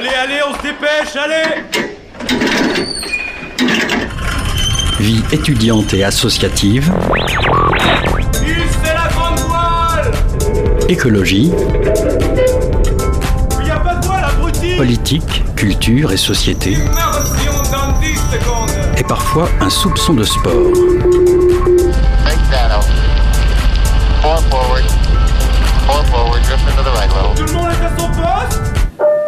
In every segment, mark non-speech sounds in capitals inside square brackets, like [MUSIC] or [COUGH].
Allez, allez, on se dépêche, allez Vie étudiante et associative. c'est la grande voile Écologie. Il y a pas de voile, abruti Politique, culture et société. Immersion dans 10 secondes Et parfois un soupçon de sport. Tout le monde est à son poste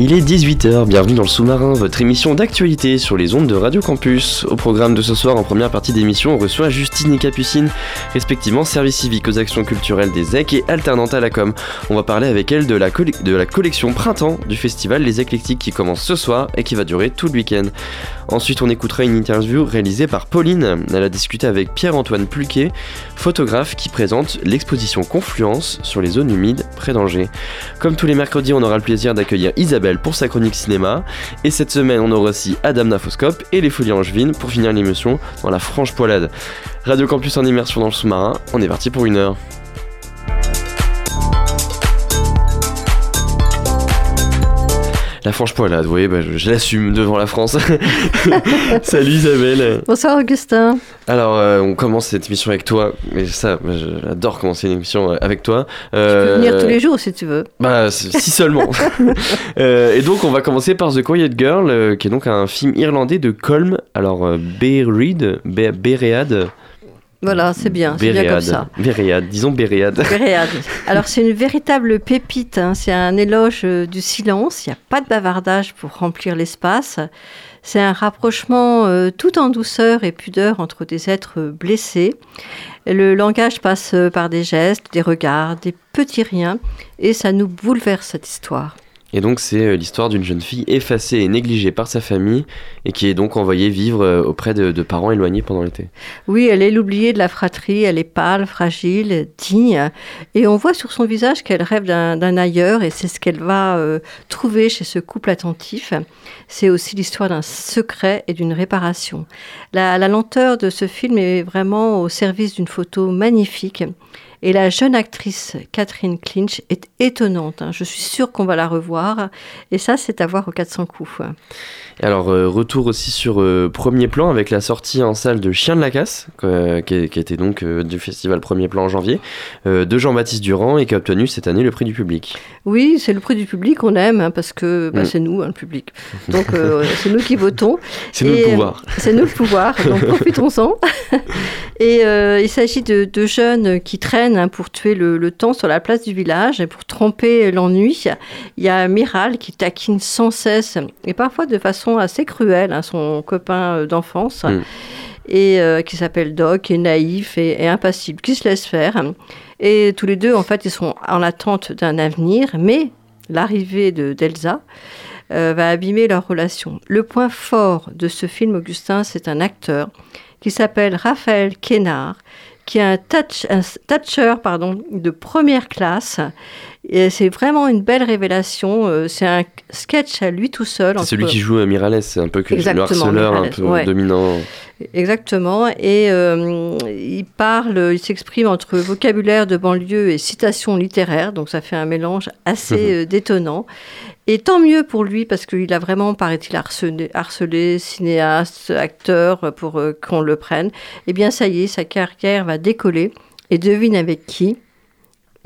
Il est 18h, bienvenue dans le sous-marin, votre émission d'actualité sur les ondes de Radio Campus. Au programme de ce soir, en première partie d'émission, on reçoit Justine et Capucine, respectivement service civique aux actions culturelles des EC et alternante à la com. On va parler avec elles de la, colle- de la collection printemps du festival Les Éclectiques qui commence ce soir et qui va durer tout le week-end. Ensuite, on écoutera une interview réalisée par Pauline. Elle a discuté avec Pierre-Antoine Pluquet, photographe qui présente l'exposition Confluence sur les zones humides près d'Angers. Comme tous les mercredis, on aura le plaisir d'accueillir Isabelle pour sa chronique cinéma. Et cette semaine, on aura aussi Adam Nafoscope et les Folies Angevines pour finir l'émission dans la franche poilade. Radio Campus en immersion dans le sous-marin, on est parti pour une heure. La franche poilade, oui, bah, je, je l'assume devant la France. [LAUGHS] Salut Isabelle. Bonsoir Augustin. Alors, euh, on commence cette émission avec toi. Et ça, bah, j'adore commencer une émission euh, avec toi. Tu peux Euh, venir tous les jours si tu veux. Bah, si seulement. [LAUGHS] [LAUGHS] Euh, et donc, on va commencer par The Quiet Girl, qui est donc un film irlandais de Colm. Alors, Beread, Voilà, c'est bien, c'est bien comme ça. Beread, disons Beread. [LAUGHS] Béréade. Alors c'est une véritable pépite, hein. c'est un éloge euh, du silence, il n'y a pas de bavardage pour remplir l'espace. C'est un rapprochement euh, tout en douceur et pudeur entre des êtres blessés. Le langage passe euh, par des gestes, des regards, des petits riens, et ça nous bouleverse cette histoire. Et donc, c'est euh, l'histoire d'une jeune fille effacée et négligée par sa famille et qui est donc envoyée vivre euh, auprès de, parents éloignés pendant l'été. Oui, elle est l'oubliée de la fratrie, elle est pâle, fragile, digne, et on voit sur son visage qu'elle rêve d'un ailleurs, et c'est ce qu'elle va euh, trouver chez ce couple attentif. C'est aussi l'histoire d'un secret et d'une réparation. La lenteur de ce film est vraiment au service d'une photo magnifique. Et la jeune actrice Catherine Clinch est étonnante. hein. Je suis sûre qu'on va la revoir. Et ça, c'est à voir au 400 coups. Et alors, euh, retour aussi sur euh, Premier Plan avec la sortie en salle de Chien de la Casse, euh, qui, qui était donc du festival Premier Plan en janvier, de Jean-Baptiste Durand et qui a obtenu cette année le prix du public. Oui, c'est le prix du public, on aime, hein, parce que bah, Mm. c'est nous, hein, le public. Donc, [LAUGHS] c'est nous qui votons. [LAUGHS] C'est nous le pouvoir. [LAUGHS] C'est nous le pouvoir, donc profitons-en. Et il s'agit de, de jeunes qui traînent hein, pour tuer le, le temps sur la place du village et pour tromper l'ennui. Il y a Miral qui taquine sans cesse et parfois de façon assez cruelle hein, son copain euh, d'enfance. Mm. Et euh, qui s'appelle Doc, qui est naïf et, et impassible, qui se laisse faire. Et tous les deux, en fait, ils sont en attente d'un avenir, mais l'arrivée de d'Elsa euh, va abîmer leur relation. Le point fort de ce film, Augustin, c'est un acteur qui s'appelle Raphaël Kénard, qui est un, touch, un toucher pardon, de première classe. Et c'est vraiment une belle révélation. euh, C'est un sketch à lui tout seul. C'est celui qui joue à Miralles, c'est un peu que le harceleur un Miralles, peu ouais. dominant. Exactement. Et euh, il parle, il s'exprime entre vocabulaire de banlieue et citation littéraire. Donc ça fait un mélange assez euh, détonnant. Et tant mieux pour lui parce qu'il a vraiment, paraît-il, harcelé, harcelé cinéaste, acteur pour euh, qu'on le prenne. Eh bien, ça y est, sa carrière va décoller. Et devine avec qui?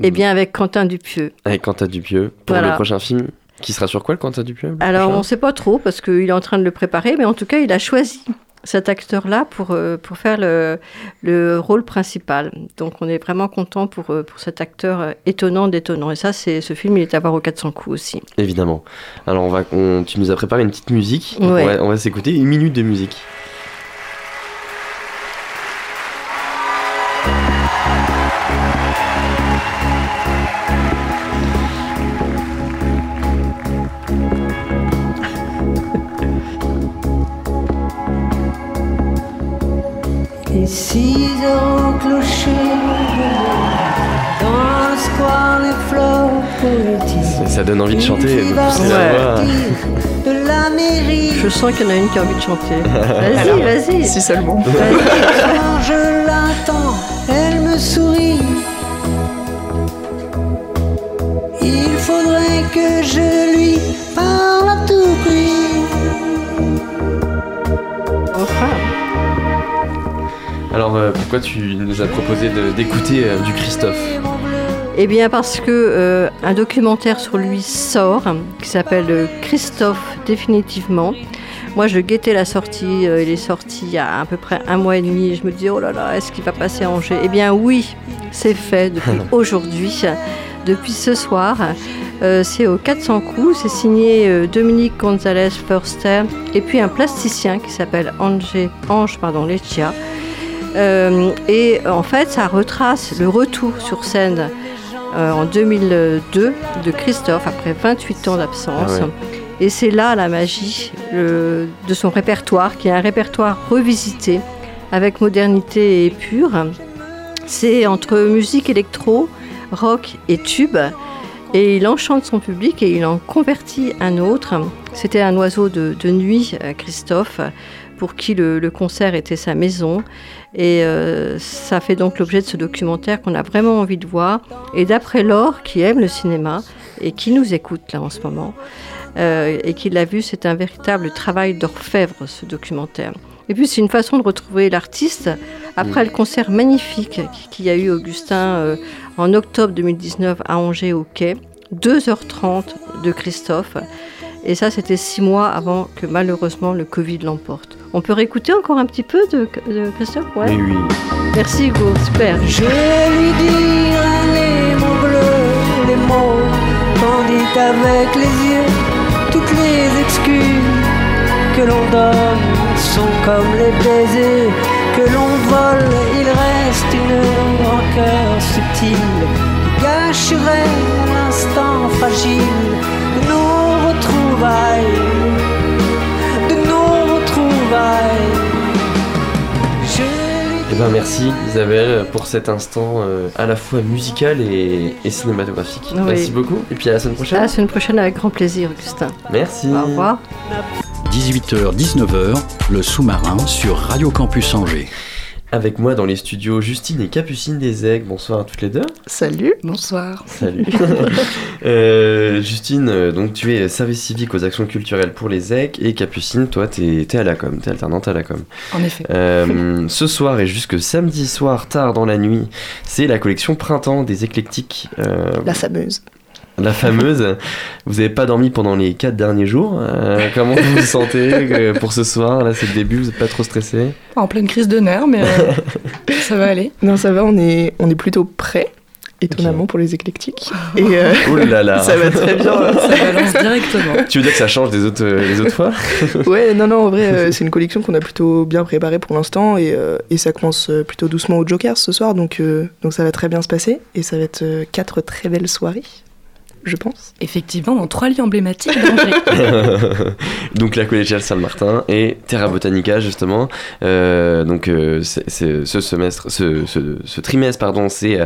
Eh bien, avec Quentin Dupieux. Avec Quentin Dupieux pour Voilà. le prochain film. Qui sera sur quoi le Quentin Dupieux le Alors, prochain on ne sait pas trop parce qu'il est en train de le préparer, mais en tout cas, il a choisi cet acteur-là pour, euh, pour faire le, le rôle principal. Donc, on est vraiment content pour, euh, pour cet acteur euh, étonnant d'étonnant. Et ça, c'est ce film, il est à voir au 400 coups aussi. Évidemment. Alors, on va, on- tu nous as préparé une petite musique. Ouais. On va, on va s'écouter une minute de musique. Au clocher dans le square les fleurs poétiques. Ça, donne envie de chanter. De la mairie. Je sens qu'il y en a une qui a envie de chanter. Vas-y, vas-y. Si seulement. Quand je l'attends, elle me sourit. Il faudrait que je lui parle à tout prix. Alors euh, pourquoi tu nous as proposé d'écouter euh, du Christophe Eh bien parce que euh, un documentaire sur lui sort qui s'appelle Christophe définitivement. Moi je guettais la sortie, il est sorti il y a à peu près un mois et demi et je me dis oh là là est-ce qu'il va passer à Angers? Eh bien oui, c'est fait depuis [LAUGHS] aujourd'hui, depuis ce soir. C'est au 400 coups, c'est signé Dominique Gonzalez Förster et puis un plasticien qui s'appelle Angé- Ange pardon, Leccia. Euh, et en fait, ça retrace le retour sur scène euh, en 2002 de Christophe après 28 ans d'absence. Ah ouais. Et c'est là la magie le- de son répertoire, qui est un répertoire revisité avec modernité et pure. C'est entre musique électro, rock et tube. Et il enchante son public et il en convertit un autre. C'était un oiseau de, de nuit, euh, Christophe, pour qui le, le concert était sa maison. Et euh, ça fait donc l'objet de ce documentaire qu'on a vraiment envie de voir. Et d'après Laure, qui aime le cinéma et qui nous écoute là en ce moment, euh, et qui l'a vu, c'est un véritable travail d'orfèvre ce documentaire. Et puis c'est une façon de retrouver l'artiste après le concert magnifique qu'il y a eu Augustin euh, en octobre 2019 à Angers au Quai, 2h30 de Christophe. Et ça, c'était six mois avant que malheureusement le Covid l'emporte. On peut réécouter encore un petit peu de, de Christophe? Ouais Oui, oui. Merci Hugo, super. Je lui dirai les mots bleus, les mots tandis avec les yeux, toutes les excuses que l'on donne sont comme les baisers que l'on vole. Il reste une rancœur subtile qui gâcherait un instant fragile de nos retrouvailles, Eh ben merci Isabelle pour cet instant euh, à la fois musical et, et cinématographique. Oui. Merci beaucoup et puis à la semaine À prochaine. la semaine prochaine avec grand plaisir, Augustin. Merci. Au revoir. 18h, 19h, le sous-marin sur Radio Campus Angers. Avec moi dans les studios Justine et Capucine des Aigues. Bonsoir à toutes les deux. Salut. Bonsoir. Salut. [LAUGHS] Euh, Justine, euh, donc tu es service civique aux actions culturelles pour les Aigues et Capucine, toi t'es es à la com, t'es alternante à la com. En effet. Euh, [LAUGHS] ce soir et jusque samedi soir tard dans la nuit, c'est la collection Printemps des éclectiques. euh, La fameuse. La fameuse. Vous n'avez pas dormi pendant les quatre derniers jours. Euh, comment vous vous sentez euh, pour ce soir? Là, c'est le début. Vous n'êtes pas trop stressé? En pleine crise de nerfs, mais euh, [LAUGHS] ça va aller. Non, ça va, on est, on est plutôt prêt, étonnamment, pour les éclectiques. Et euh, Oh là là. [LAUGHS] ça va très bien. Ça [LAUGHS] balance directement. Tu veux dire que ça change des autres, les autres fois? Ouais, non, non, en vrai, euh, c'est une collection qu'on a plutôt bien préparée pour l'instant et, euh, et ça commence plutôt doucement au Joker ce soir, donc, euh, donc ça va très bien se passer et ça va être euh, quatre très belles soirées, je pense. Effectivement, dans trois lieux emblématiques d'Angers. [LAUGHS] [LAUGHS] donc la collégiale Saint-Martin et Terra Botanica justement. Euh, donc euh, c'est- c'est- ce semestre, ce, ce- ce trimestre pardon, c'est euh,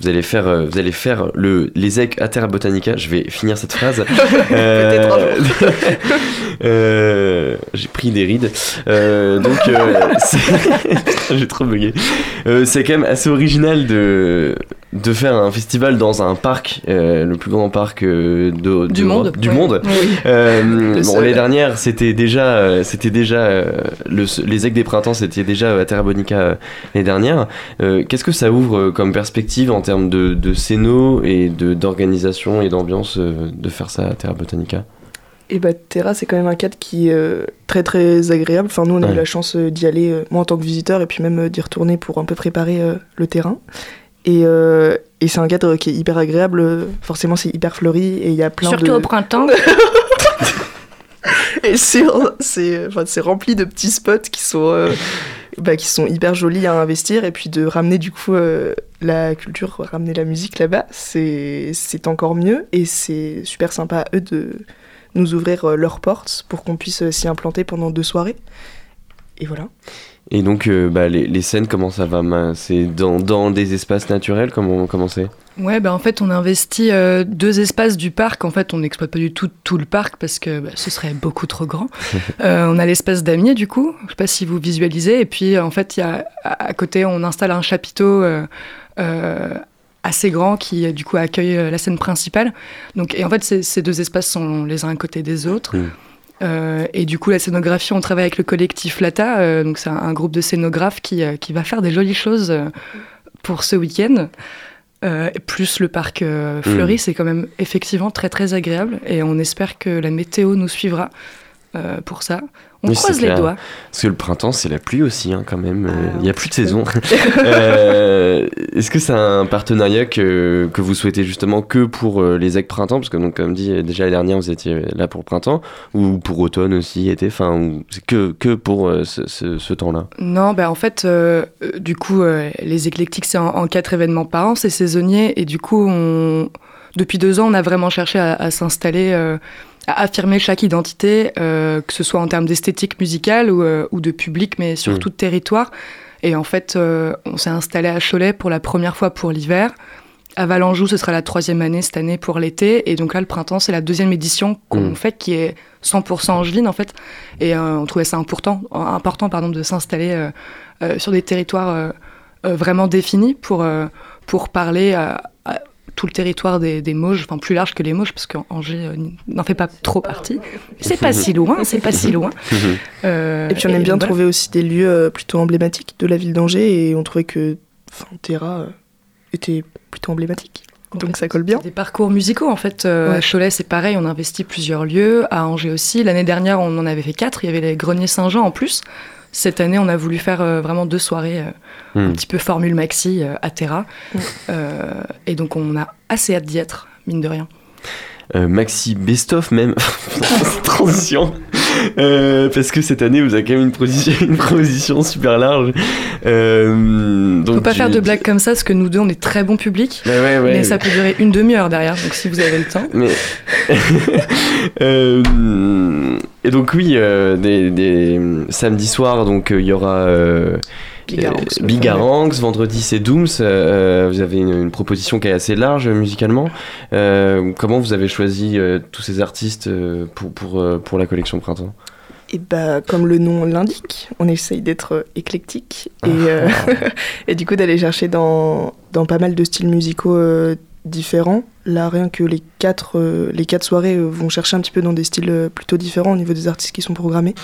vous allez faire euh, vous allez faire le les aigues à Terra Botanica. Je vais finir cette phrase. [LAUGHS] Euh, euh, J'ai pris des rides. Euh, donc euh, c'est- [LAUGHS] j'ai trop bugué. Euh, c'est quand même assez original de de faire un festival dans un parc, euh, le plus grand parc euh, de- Du monde. du Ouais. monde. Oui. Le bon, l'année dernière, c'était déjà, c'était déjà le, les aigues des printemps, c'était déjà à Terra Bonica l'année dernière. Qu'est-ce que ça ouvre comme perspective en termes de, de scéno et d'organisation et d'ambiance de faire ça à Terra Botanica? Et bah, Terra, c'est quand même un cadre qui est euh, très très agréable. Enfin, nous, on a Ouais. eu la chance euh, d'y aller, euh, moi en tant que visiteur, et puis même euh, d'y retourner pour un peu préparer euh, le terrain. Et, euh, et c'est un cadre qui est hyper agréable. Forcément, c'est hyper fleuri et il y a plein Surtout de. au printemps. [LAUGHS] Et c'est c'est enfin, c'est rempli de petits spots qui sont euh, bah, qui sont hyper jolis à investir et puis de ramener du coup euh, la culture, ramener la musique là-bas, c'est c'est encore mieux et c'est super sympa à eux de nous ouvrir euh, leurs portes pour qu'on puisse euh, s'y implanter pendant deux soirées. Et voilà. Et donc, euh, bah, les, les scènes, comment ça va C'est dans, dans des espaces naturels Comment comment c'est? Ouais, bah en fait, on a investi euh, deux espaces du parc. En fait, on n'exploite pas du tout tout le parc parce que bah, ce serait beaucoup trop grand. [LAUGHS] Euh, on a l'espace damier, du coup. Je sais pas si vous visualisez. Et puis, en fait, il y a, à à côté, on installe un chapiteau euh, euh, assez grand qui, euh, du coup, accueille euh, la scène principale. Donc, et en fait, ces, deux espaces sont les uns à côté des autres. Mm. Euh, et du coup, la scénographie, on travaille avec le collectif Lata. euh, donc, c'est un, un groupe de scénographes qui, euh, qui va faire des jolies choses pour ce week-end. Plus le parc euh, fleuri, Mm. c'est quand même effectivement très très agréable. Et on espère que la météo nous suivra pour ça. On Oui, croise les clair. doigts. Parce que le printemps, c'est la pluie aussi, hein, quand même. Euh, Ah, Il n'y a plus de saison. [LAUGHS] Euh, [LAUGHS] Est-ce que c'est un partenariat que, que vous souhaitez justement que pour euh, les actes printemps? Parce que, donc, comme dit, euh, déjà l'année dernière, vous étiez là pour le printemps, ou pour automne aussi, été, enfin, c'est que, que pour euh, ce, ce- ce temps-là? Non, bah en fait, euh, euh, du coup, euh, les éclectiques, c'est en, en quatre événements par an, c'est saisonnier. Et du coup, on... depuis deux ans, on a vraiment cherché à, à s'installer, euh, à affirmer chaque identité, euh, que ce soit en termes d'esthétique musicale ou, euh, ou de public, mais surtout de territoire. Et en fait, euh, on s'est installé à Cholet pour la première fois pour l'hiver. À Valenjou, ce sera la troisième année cette année pour l'été. Et donc là, le printemps, c'est la deuxième édition qu'on Mm. fait, qui est 100% angevine, en fait. Et on trouvait ça important, important pardon, de s'installer sur des territoires vraiment définis pour, pour parler à tout le territoire des, des Mauges, enfin plus large que les Mauges, parce qu'Angers euh, n'en fait pas trop partie. C'est pas si loin, c'est pas si loin. [LAUGHS] Euh, Et puis on aime bien voilà. trouver aussi des lieux euh, plutôt emblématiques de la ville d'Angers et on trouvait que enfin, Terra était plutôt emblématique. Donc ça colle bien. Des parcours musicaux en fait. Euh, Ouais. À Cholet, c'est pareil, on a investi plusieurs lieux. À Angers aussi. L'année dernière, on en avait fait quatre. Il y avait les Greniers Saint-Jean en plus. Cette année, on a voulu faire euh, vraiment deux soirées, euh, un Hmm. petit peu formule maxi euh, à Terra. Mm. Euh, et donc, on a assez hâte d'y être, mine de rien. Euh, Maxi Best-of même, [LAUGHS] transition, Euh, parce que cette année vous avez quand même une position, [LAUGHS] une proposition super large. Euh, donc Faut pas tu- faire de blagues comme ça, parce que nous deux, on est très bon public. Ouais, ouais, ouais. mais ça peut durer une demi-heure derrière, donc si vous avez le temps. Mais [LAUGHS] Euh, et donc oui, euh, des, des samedi soir, donc il y aura Bigaranx, euh, Bigaranx, vendredi c'est Dooms. euh, vous avez une, une proposition qui est assez large euh, musicalement. Euh, comment vous avez choisi euh, tous ces artistes euh, pour pour euh, pour la collection printemps? Et bah, comme le nom l'indique, on essaye d'être euh, éclectique et, euh, [LAUGHS] et du coup d'aller chercher dans, dans pas mal de styles musicaux euh, différents. Là, rien que les quatre, euh, les quatre soirées euh, vont chercher un petit peu dans des styles euh, plutôt différents au niveau des artistes qui sont programmés.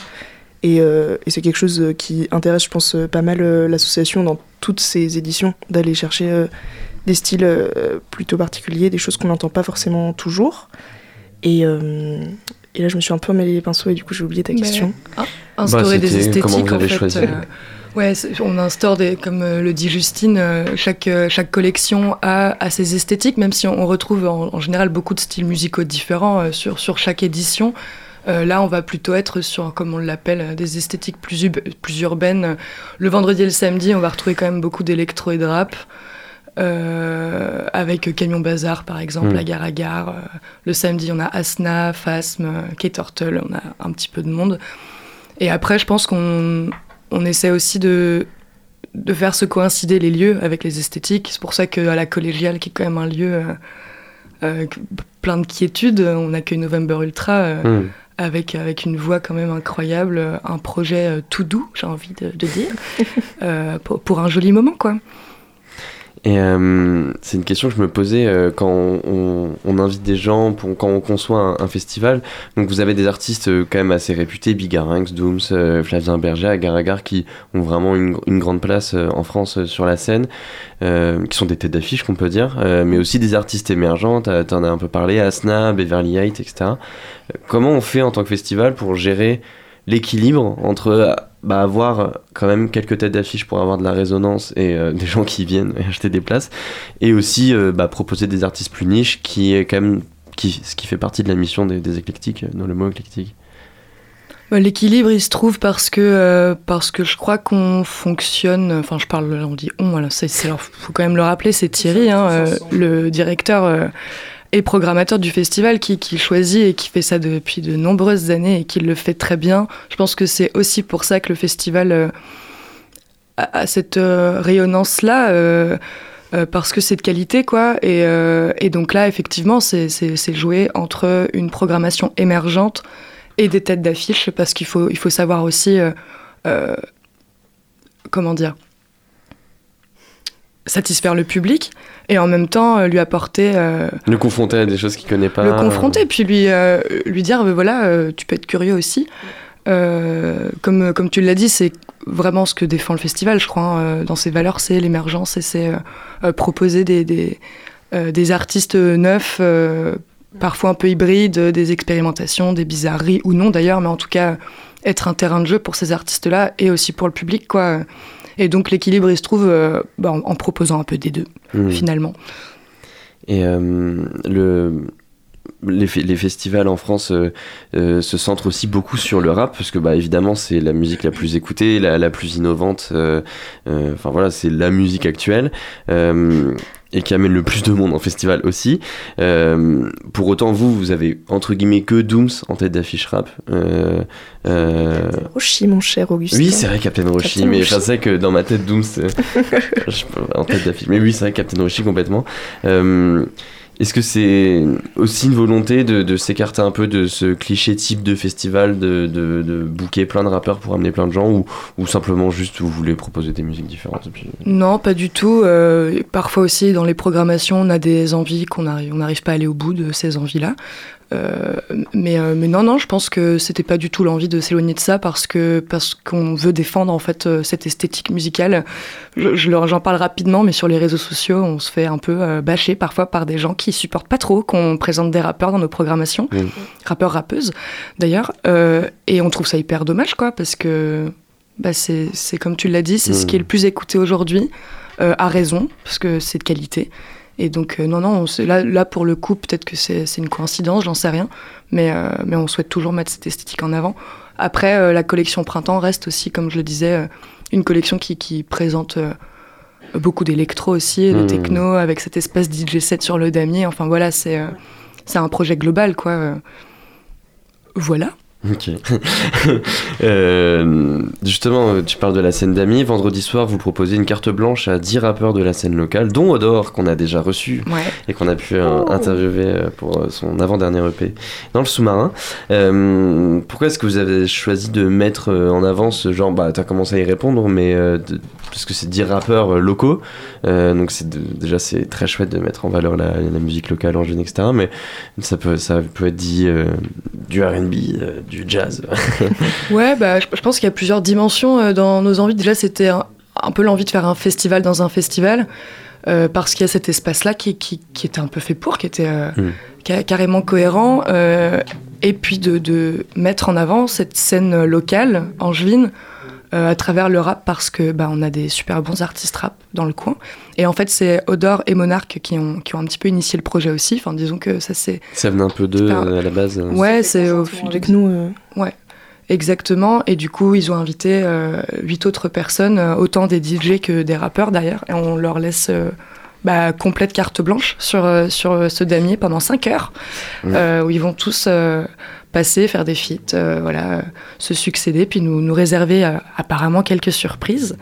Et, euh, et c'est quelque chose euh, qui intéresse, je pense, euh, pas mal euh, l'association dans toutes ses éditions, d'aller chercher euh, des styles euh, plutôt particuliers, des choses qu'on n'entend pas forcément toujours. Et, euh, et là, je me suis un peu emmêlé les pinceaux et du coup, j'ai oublié ta Mais- question. instaurer des Bah, c'était comment esthétiques vous avez en fait. choisi euh, ouais, on instaure des, comme le dit Justine, chaque chaque collection a, a ses esthétiques, même si on, retrouve en, en général beaucoup de styles musicaux différents sur sur chaque édition. Euh, là, on va plutôt être sur, comme on l'appelle, euh, des esthétiques plus, urbaines. Le vendredi et le samedi, on va retrouver quand même beaucoup d'électro et de rap. euh, avec Camion Bazar par exemple, Mm. la Gare à Gare. le samedi, on a Asna, Phasm, Kate Turtle, on a un petit peu de monde. Et après, je pense qu'on on essaie aussi de, de faire se coïncider les lieux avec les esthétiques. C'est pour ça qu'à la collégiale, qui est quand même un lieu euh, euh, plein de quiétude, on accueille November Ultra Hmm. Avec, avec une voix quand même incroyable, un projet euh, tout doux, j'ai envie de, de dire, [LAUGHS] euh, pour, pour un joli moment, quoi. Et euh, c'est une question que je me posais euh, quand on, on- invite des gens, pour, quand on conçoit un, un festival. Donc vous avez des artistes euh, quand même assez réputés, Bigarinx, Dooms, euh, Flavien Berger, Agar Agar, qui ont vraiment une, une grande place euh, en France euh, sur la scène, qui sont des têtes d'affiche qu'on peut dire, mais aussi des artistes émergents, t'en as un peu parlé, Asna, Beverly Heights, etc. Comment on fait en tant que festival pour gérer l'équilibre entre bah, avoir quand même quelques têtes d'affiche pour avoir de la résonance et euh, [LAUGHS] des gens qui viennent [LAUGHS] acheter des places et aussi euh, bah, proposer des artistes plus niches qui est quand même qui, ce qui fait partie de la mission des, des éclectiques dans le mot éclectique L'équilibre, il se trouve parce que, euh, parce que je crois qu'on fonctionne. Enfin, je parle, on dit on, alors c'est, c'est, alors, faut quand même le rappeler, c'est Thierry, hein, euh, le directeur euh, et programmateur du festival, qui, choisit et qui fait ça depuis de nombreuses années et qui le fait très bien. Je pense que c'est aussi pour ça que le festival euh, à cette euh, rayonnance-là. euh, parce que c'est de qualité, quoi. Et, donc là, effectivement, c'est joué entre une programmation émergente et des têtes d'affiche, parce qu'il faut, savoir aussi, comment dire, satisfaire le public et en même temps euh, lui apporter euh, Le confronter à des choses qu'il connaît pas. le confronter, puis lui, euh, lui dire, voilà, euh, tu peux être curieux aussi. Comme, comme tu l'as dit, c'est vraiment ce que défend le festival, je crois, hein, dans ses valeurs, c'est l'émergence et c'est proposer des, des, des artistes neufs, parfois un peu hybrides, des expérimentations, des bizarreries ou non d'ailleurs, mais en tout cas être un terrain de jeu pour ces artistes-là et aussi pour le public, quoi. Et donc l'équilibre, il se trouve euh, bah, en, en proposant un peu des deux, Hmm. finalement. Et euh, le, les, fe- les festivals en France euh, euh, se centrent aussi beaucoup sur le rap, parce que bah, évidemment c'est la musique la plus écoutée, la, la plus innovante, euh, enfin voilà, c'est la musique actuelle. Euh, et qui amène le plus de monde en festival aussi. Euh, pour autant, vous, vous avez entre guillemets que Dooms en tête d'affiche rap. Euh, euh, Roshi, mon cher Augustin. oui, c'est vrai, Captain Roshi, Captain mais Roshi. c'est vrai que dans ma tête, Doom, c'est. [LAUGHS] je sais pas, en tête d'affiche. Mais oui, c'est vrai, Captain Roshi complètement. Est-ce que c'est aussi une volonté de, s'écarter un peu de ce cliché type de festival, de, de, booker plein de rappeurs pour amener plein de gens, ou, simplement juste vous voulez proposer des musiques différentes. Non, pas du tout. Euh, parfois aussi, dans les programmations, on a des envies qu'on arrive, on n'arrive pas à aller au bout de ces envies-là. Euh, mais, euh, mais non, non, je pense que c'était pas du tout l'envie de s'éloigner de ça parce que parce qu'on veut défendre en fait euh, cette esthétique musicale. Je, je j'en parle rapidement, mais sur les réseaux sociaux, on se fait un peu bâcher parfois par des gens qui supportent pas trop qu'on présente des rappeurs dans nos programmations, Oui. rappeurs rappeuses d'ailleurs, et on trouve ça hyper dommage quoi parce que bah, c'est comme tu l'as dit, c'est ce qui est le plus écouté aujourd'hui, à raison, parce que c'est de qualité. Et donc, euh, non, non, on là, là, pour le coup, peut-être que c'est c'est une coïncidence, j'en sais rien, mais, euh, mais on souhaite toujours mettre cette esthétique en avant. Après, euh, la collection Printemps reste aussi, comme je le disais, une collection qui, qui présente beaucoup d'électro aussi, de Mm. techno, avec cette espèce DJ set sur le damier. Enfin, voilà, c'est c'est un projet global, quoi. Voilà. Ok. [LAUGHS] Euh, justement, euh, tu parles de la scène d'amis. Vendredi soir, vous proposez une carte blanche à 10 rappeurs de la scène locale, dont Odor, qu'on a déjà reçu Ouais. et qu'on a pu euh, interviewer euh, pour son avant-dernier EP dans le sous-marin. Euh, pourquoi est-ce que vous avez choisi de mettre en avant ce genre Bah, t'as commencé à y répondre, mais euh, de- parce que c'est 10 rappeurs locaux, donc c'est déjà c'est très chouette de mettre en valeur la, la musique locale en jeune, etc. Mais ça peut, ça peut être dit du R&B, euh, du jazz. [LAUGHS] Ouais, bah, je, pense qu'il y a plusieurs dimensions euh, dans nos envies. Déjà, c'était un, un peu l'envie de faire un festival dans un festival, euh, parce qu'il y a cet espace-là qui, qui, qui était un peu fait pour, qui était euh, Mm. ca- carrément cohérent, euh, et puis de, de mettre en avant cette scène locale, angevine, euh, à travers le rap, parce que bah, on a des super bons artistes rap dans le coin. Et en fait, c'est Odor et Monarch qui ont, qui ont un petit peu initié le projet aussi. Enfin, disons que ça c'est ça venait un peu d'eux euh, à la base. euh. ouais, c'est au fil avec nous. euh, Exactement, et du coup ils ont invité euh, huit autres personnes, autant des DJ que des rappeurs d'ailleurs, et on leur laisse euh, bah, complète carte blanche sur, sur ce damier pendant 5 heures, Ouais. euh, où ils vont tous euh, passer, faire des feats, euh, voilà, euh, se succéder, puis nous, nous réserver euh, apparemment quelques surprises.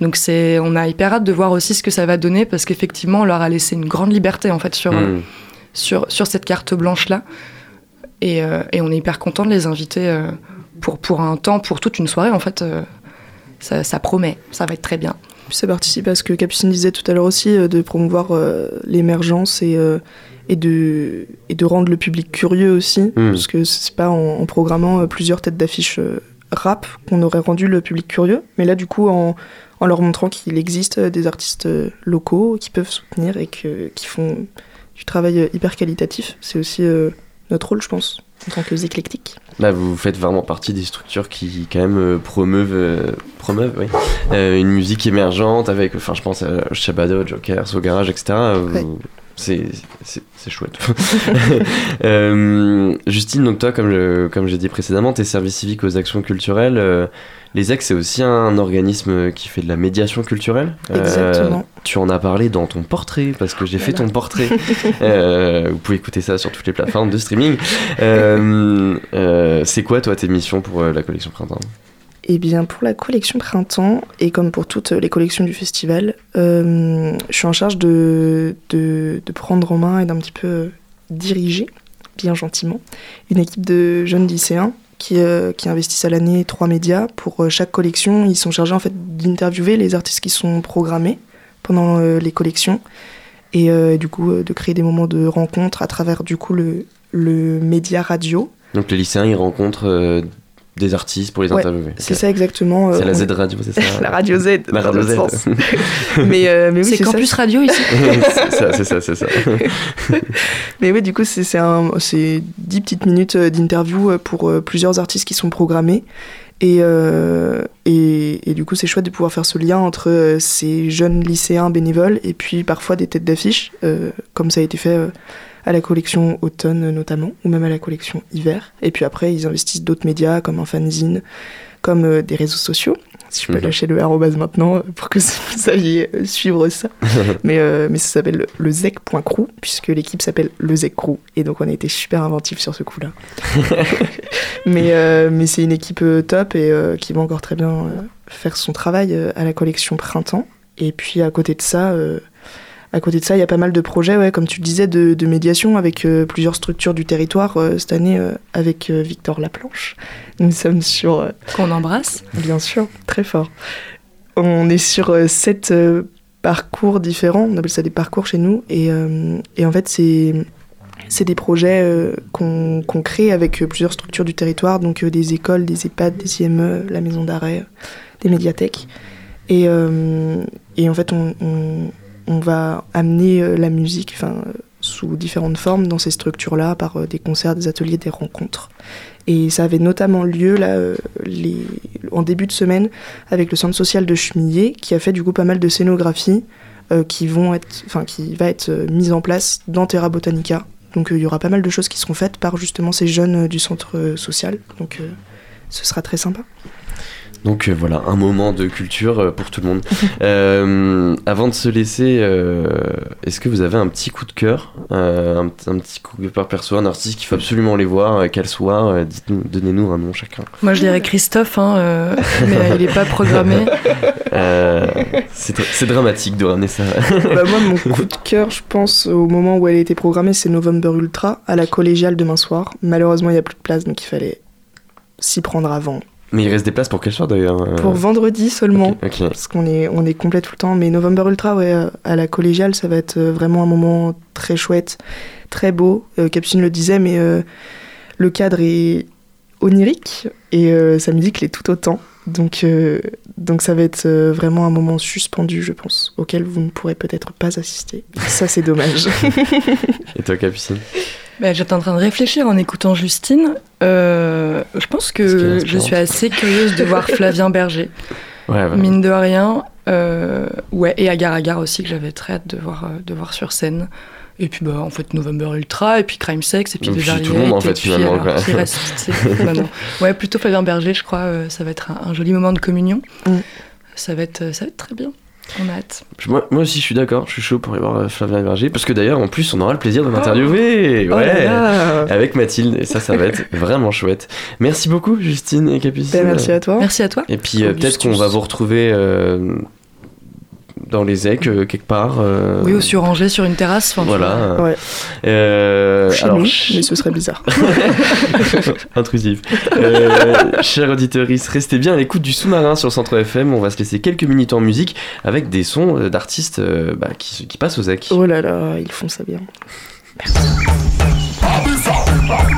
Donc c'est, on a hyper hâte de voir aussi ce que ça va donner, parce qu'effectivement on leur a laissé une grande liberté en fait sur, euh, Mm. sur, sur cette carte blanche-là. Et, euh, et on est hyper content de les inviter euh, pour, pour un temps, pour toute une soirée, en fait. euh, ça, ça promet, ça va être très bien. Puis ça participe à ce que Capucine disait tout à l'heure aussi, euh, de promouvoir euh, l'émergence et, euh, et, de, et de rendre le public curieux aussi. Mm. Parce que c'est pas en, en programmant euh, plusieurs têtes d'affiche euh, rap qu'on aurait rendu le public curieux. Mais là, du coup, en, en leur montrant qu'il existe euh, des artistes locaux qui peuvent soutenir et que, qui font du travail hyper qualitatif, c'est aussi euh, notre rôle, je pense, en tant que éclectiques. Là, vous faites vraiment partie des structures qui, quand même, euh, promeuvent, euh, promeuvent oui, euh, une musique émergente avec, enfin, je pense à Shabado, Joker, So Garage, etc. Ouais. C'est- chouette. [LAUGHS] Euh, Justine, donc toi, comme, je- comme j'ai dit précédemment, t'es service civique aux actions culturelles. euh, les EX, c'est aussi un organisme qui fait de la médiation culturelle. Euh, Exactement. tu en as parlé dans ton portrait, parce que j'ai fait ton portrait. Vous pouvez écouter ça sur toutes les plateformes de streaming. C'est quoi, toi, tes missions pour la collection Printemps? Eh bien, pour la collection printemps, et comme pour toutes les collections du festival, euh, je suis en charge de, prendre en main et d'un petit peu diriger, bien gentiment, une équipe de jeunes lycéens qui, euh, qui investissent à l'année trois médias. Pour euh, chaque collection, ils sont chargés en fait d'interviewer les artistes qui sont programmés pendant euh, les collections et euh, du coup euh, de créer des moments de rencontre à travers du coup le, le média radio. Donc les lycéens, ils rencontrent euh, des artistes pour les Ouais, interviewer. C'est ça exactement. euh, C'est la Z radio, c'est ça [LAUGHS] la radio Z. La radio Z. [LAUGHS] mais, euh, mais oui, c'est ça. Campus Radio ici. [LAUGHS] c'est ça, c'est ça, c'est ça. Mais oui, du coup, c'est c'est un- c'est 10 petites minutes euh, d'interview pour plusieurs artistes qui sont programmés. Et, euh, et, et du coup, c'est chouette de pouvoir faire ce lien entre euh, ces jeunes lycéens bénévoles et puis parfois des têtes d'affiche, euh, comme ça a été fait euh, à la collection automne notamment, ou même à la collection hiver. Et puis après, ils investissent d'autres médias comme un fanzine, comme euh, des réseaux sociaux. Si je peux Mhm. lâcher le arrobase maintenant euh, pour que [LAUGHS] vous sachiez euh, suivre ça. [LAUGHS] mais, euh, mais ça s'appelle le- zec.crew, puisque l'équipe s'appelle le Zec Crew. Et donc on a été super inventif sur ce coup-là. [LAUGHS] mais euh, mais c'est une équipe top et qui va encore très bien faire son travail à la collection Printemps. Et puis à côté de ça, euh, à côté de ça, il y a pas mal de projets, ouais, comme tu le disais, de, de médiation avec euh, plusieurs structures du territoire. euh, cette année, euh, avec Victor Laplanche, nous sommes sur Qu'on embrasse. Bien sûr, très fort. On est sur sept parcours différents, on appelle ça des parcours chez nous, et, et en fait c'est c'est des projets qu'on crée avec plusieurs structures du territoire, donc des écoles, des EHPAD, des IME, la maison d'arrêt, des médiathèques. Et, et en fait on, on, on va amener euh, la musique enfin, euh, sous différentes formes dans ces structures-là, par euh, des concerts, des ateliers, des rencontres. Et ça avait notamment lieu là, en début de semaine avec le centre social de Chemillé, qui a fait du coup pas mal de scénographies qui vont être, enfin qui va être mise en place dans Terra Botanica. Donc il y aura pas mal de choses qui seront faites par justement ces jeunes du centre social. Donc ce sera très sympa. Donc euh, voilà, un moment de culture euh, pour tout le monde. [LAUGHS] Euh, avant de se laisser, euh, est-ce que vous avez un petit coup de cœur, euh, un, un petit coup de cœur perso, un artiste qu'il faut absolument les voir, euh, quel soir euh, Dites-nous, donnez-nous un nom chacun. Moi, je dirais Christophe, hein, euh, mais euh, il n'est pas programmé. [LAUGHS] Euh, c'est dra- c'est dramatique de ramener ça. Bah, moi mon [LAUGHS] coup de cœur, je pense au moment où elle a été programmée, c'est November Ultra à la collégiale demain soir. Malheureusement il n'y a plus de place, donc il fallait s'y prendre avant. Mais il reste des places pour quel soir d'ailleurs euh, Pour vendredi seulement. parce qu'on est, on est complet tout le temps. Mais November Ultra, ouais, euh, à la collégiale, ça va être euh, vraiment un moment très chouette, très beau. Euh, Capucine le disait, mais euh, le cadre est onirique et euh, sa musique l'est tout autant. Donc, donc ça va être vraiment un moment suspendu, je pense, auquel vous ne pourrez peut-être pas assister. Ça, c'est dommage. [LAUGHS] Et toi, Capucine Bah, J'étais en train de réfléchir en écoutant Justine. Euh, je pense que je suis assez curieuse de voir Flavien Berger. [LAUGHS] Ouais, ouais. Mine de rien. euh, ouais, et Agar Agar aussi, que j'avais très hâte de voir, euh, de voir sur scène. Et puis, bah, en fait, November Ultra, et puis Crime Sex, et puis Et puis tout le monde, en fait, puis, finalement, alors, qui reste. [LAUGHS] Ouais, plutôt Flavien Berger, je crois. euh, ça va être un, un joli moment de communion. Mm. Ça, va être, ça va être très bien. On a hâte. Moi, moi aussi, je suis d'accord, je suis chaud pour aller voir euh, Flavien Berger, parce que d'ailleurs, en plus, on aura le plaisir de l'interviewer. Oh ouais. Avec Mathilde, et ça, ça va être [LAUGHS] vraiment chouette. Merci beaucoup, Justine et Capucine. Ben, merci à toi. Merci à toi. Et puis euh, peut-être qu'on va vous retrouver euh, dans les EC euh, quelque part. euh, Oui, au surangé sur une terrasse. enfin. Voilà. Ouais. Euh, Chez alors, nous, mais ce serait bizarre. [LAUGHS] intrusif. Euh, chers auditeurs, restez bien à l'écoute du sous-marin sur Centre FM. On va se laisser quelques minutes en musique avec des sons d'artistes euh, bah, qui, qui passent aux EC. Oh là là, ils font ça bien. Onesie,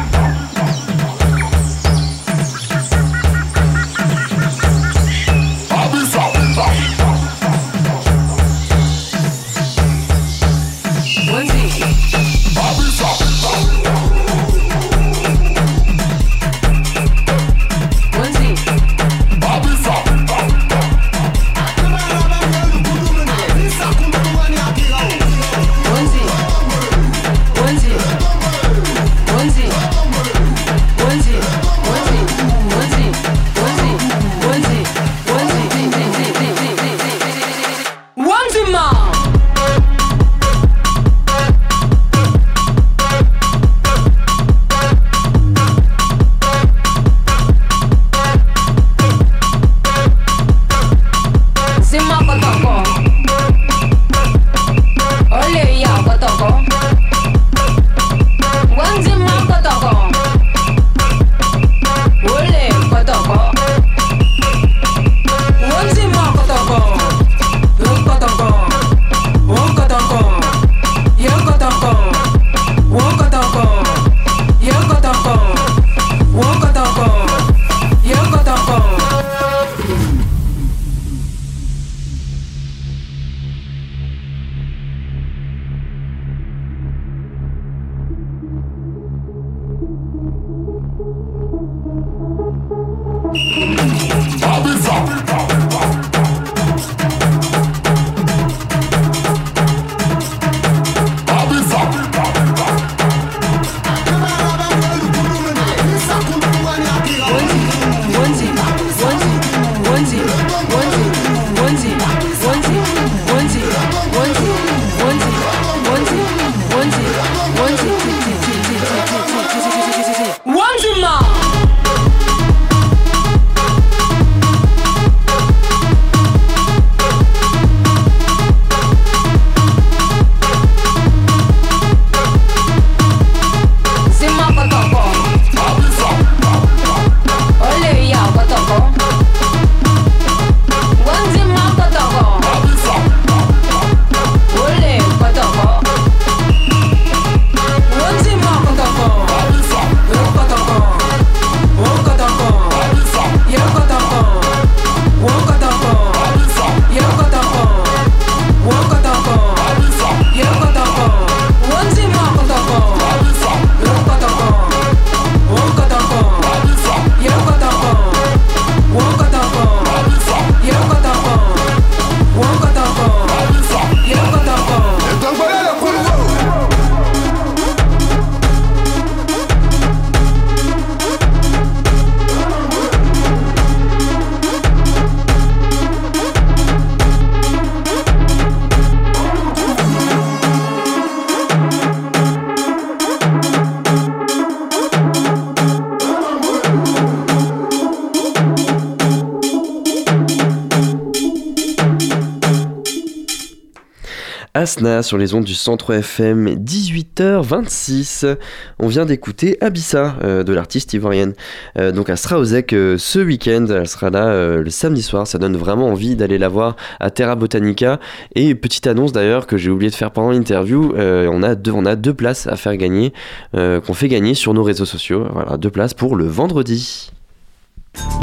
Asna sur les ondes du centre FM, 18h26. On vient d'écouter Abissa euh, de l'artiste ivoirienne. Euh, donc au ZEC euh, ce week-end, elle sera là euh, le samedi soir. Ça donne vraiment envie d'aller la voir à Terra Botanica. Et petite annonce d'ailleurs que j'ai oublié de faire pendant l'interview, on, a deux, on a deux places à faire gagner, qu'on fait gagner sur nos réseaux sociaux. Voilà, deux places pour le vendredi.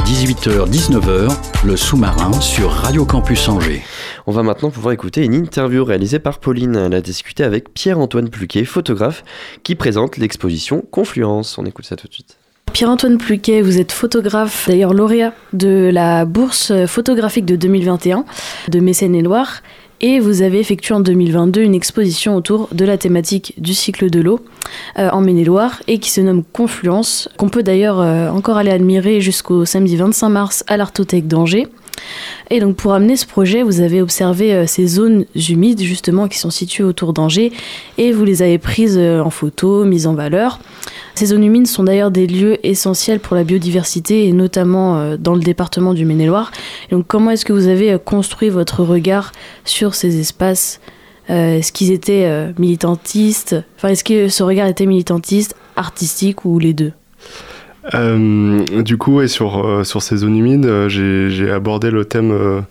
18h-19h, le sous-marin sur Radio Campus Angers. On va maintenant pouvoir écouter une interview réalisée par Pauline. Elle a discuté avec Pierre-Antoine Pluquet, photographe, qui présente l'exposition Confluence. On écoute ça tout de suite. Pierre-Antoine Pluquet, vous êtes photographe, d'ailleurs lauréat de la bourse photographique de 2021 de Mécène-et-Loire. Et vous avez effectué en 2022 une exposition autour de la thématique du cycle de l'eau euh, en Maine-et-Loire et qui se nomme Confluence, qu'on peut d'ailleurs euh, encore aller admirer jusqu'au samedi 25 mars à l'Artothèque d'Angers. Et donc pour amener ce projet, vous avez observé euh, ces zones humides justement qui sont situées autour d'Angers et vous les avez prises euh, en photo, mises en valeur. Ces zones humides sont d'ailleurs des lieux essentiels pour la biodiversité et notamment euh, dans le département du Maine-et-Loire. Et Donc comment est-ce que vous avez construit votre regard sur ces espaces? Est-ce qu'ils étaient militantistes? Enfin, est-ce que ce regard était militantiste, artistique ou les deux? Euh, du coup, et sur, euh, sur ces zones humides, euh, j'ai abordé le thème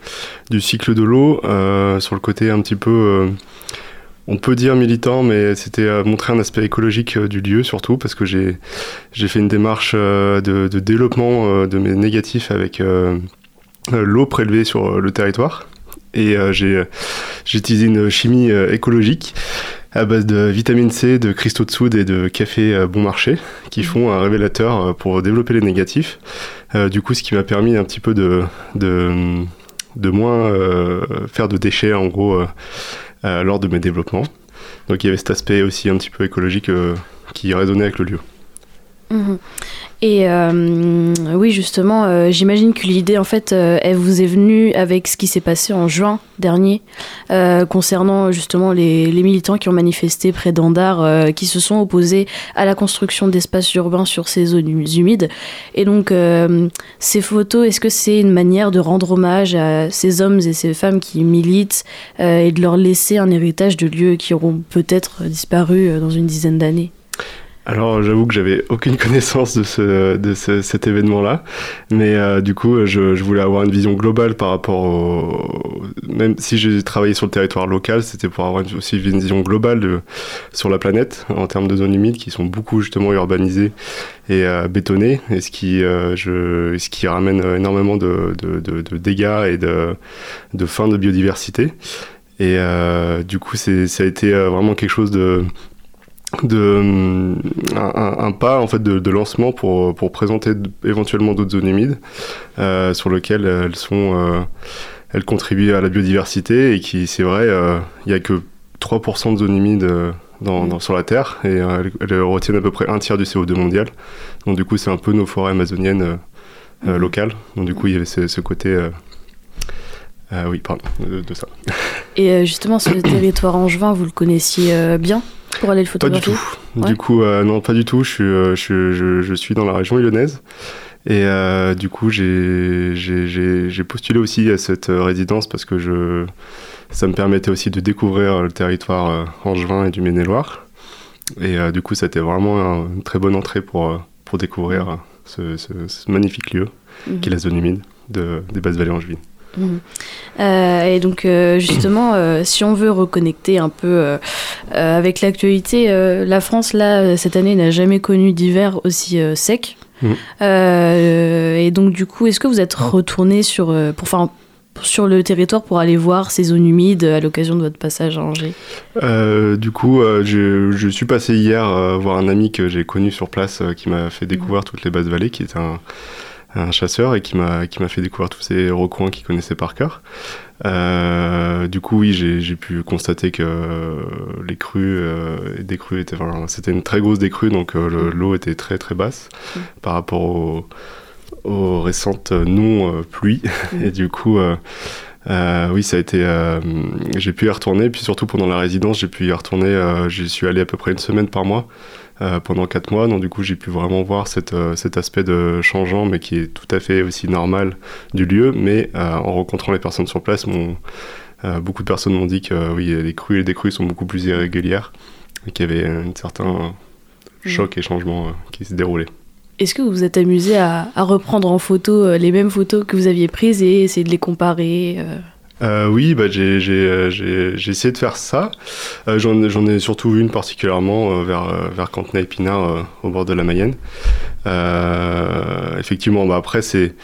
du cycle de l'eau sur le côté un petit peu, on peut dire militant, mais c'était montrer un aspect écologique du lieu surtout, parce que j'ai fait une démarche de, de développement de mes négatifs avec l'eau prélevée sur le territoire. Et j'ai utilisé une chimie écologique à base de vitamine C, de cristaux de soude et de café euh, bon marché, qui font un révélateur euh, pour développer les négatifs. Euh, du coup, ce qui m'a permis un petit peu de, de, de moins euh, faire de déchets, en gros, euh, lors de mes développements. Donc il y avait cet aspect aussi un petit peu écologique qui résonnait avec le lieu. Mhm. Et euh, oui, justement, euh, j'imagine que l'idée, en fait, euh, elle vous est venue avec ce qui s'est passé en juin dernier, concernant justement les, les militants qui ont manifesté près d'Andar, qui se sont opposés à la construction d'espaces urbains sur ces zones hum- humides. Et donc, ces photos, est-ce que c'est une manière de rendre hommage à ces hommes et ces femmes qui militent et de leur laisser un héritage de lieux qui auront peut-être disparu dans une dizaine d'années? Alors j'avoue que j'avais aucune [LAUGHS] connaissance de, ce, de ce- cet événement-là, mais euh, du coup je, je voulais avoir une vision globale par rapport au... Même si j'ai travaillé sur le territoire local, c'était pour avoir aussi une vision globale de- sur la planète en termes de zones humides qui sont beaucoup justement urbanisées et euh, bétonnées, et ce qui, euh, je, ce qui ramène énormément de, de- de- dégâts et de, de fin de biodiversité. Et euh, du coup ça a été euh, vraiment quelque chose de de hum, un, pas en fait de, de lancement pour, pour présenter éventuellement d'autres zones humides euh, sur lesquelles elles sont euh, elles contribuent à la biodiversité et qui c'est vrai euh, il y a que 3% de zones humides euh, dans, dans- sur la Terre et euh, elles, elles retiennent à peu près un tiers du CO2 mondial. Donc du coup c'est un peu nos forêts amazoniennes euh, euh, locales. Donc du coup il y avait ce, ce côté euh, euh, oui pardon de, de ça. Et euh, justement, ce [COUGHS] territoire angevin, vous le connaissiez euh, bien? Pour aller le Pas du photographier tout. Ouais. Du coup, euh, non, pas du tout. Je suis, euh, je, je- je suis dans la région lyonnaise. Et euh, du coup, j'ai postulé aussi à cette résidence parce que je, ça me permettait aussi de découvrir le territoire angevin et du Maine-et-Loire. Et du coup, c'était vraiment un- une très bonne entrée pour, pour découvrir ce, ce- ce magnifique lieu Mhm. qui est la zone humide de, des basses vallées angevines. Mhm. Euh, et donc euh, justement, euh, si on veut reconnecter un peu avec l'actualité, la France là cette année n'a jamais connu d'hiver aussi sec. Mhm. Et donc du coup, est-ce que vous êtes retourné sur pour sur le territoire pour aller voir ces zones humides à l'occasion de votre passage à Angers? Euh, du coup, euh, je, je suis passé hier euh, voir un ami que j'ai connu sur place qui m'a fait découvrir toutes les basses vallées, qui est un, un chasseur et qui m'a qui m'a fait découvrir tous ces recoins qu'il connaissait par cœur. Euh, du coup, oui, j'ai pu constater que euh, les crues euh, des crues étaient c'était une très grosse décrue, donc le- l'eau était très très basse par rapport aux, aux récentes non pluies. [LAUGHS] et du coup. euh, oui, ça a été. euh, j'ai pu y retourner, puis surtout pendant la résidence, j'ai pu y retourner. euh, J'y suis allé à peu près une semaine par mois euh, pendant quatre mois, donc du coup, j'ai pu vraiment voir cette, euh, cet aspect de changeant, mais qui est tout à fait aussi normal du lieu. Mais euh, en rencontrant les personnes sur place, mon, beaucoup de personnes m'ont dit que oui, les crues et les décrues sont beaucoup plus irrégulières et qu'il y avait un certain choc et changement qui se déroulait. Est-ce que vous vous êtes amusé à, à reprendre en photo les mêmes photos que vous aviez prises et essayer de les comparer euh oui, bah, j'ai j'ai, euh, j'ai- j'ai essayé de faire ça. Euh, J'en ai- j'en ai surtout une particulièrement euh, vers, vers Cantenay-Épinard, euh, au bord de la Mayenne. Effectivement, bah, après, c'est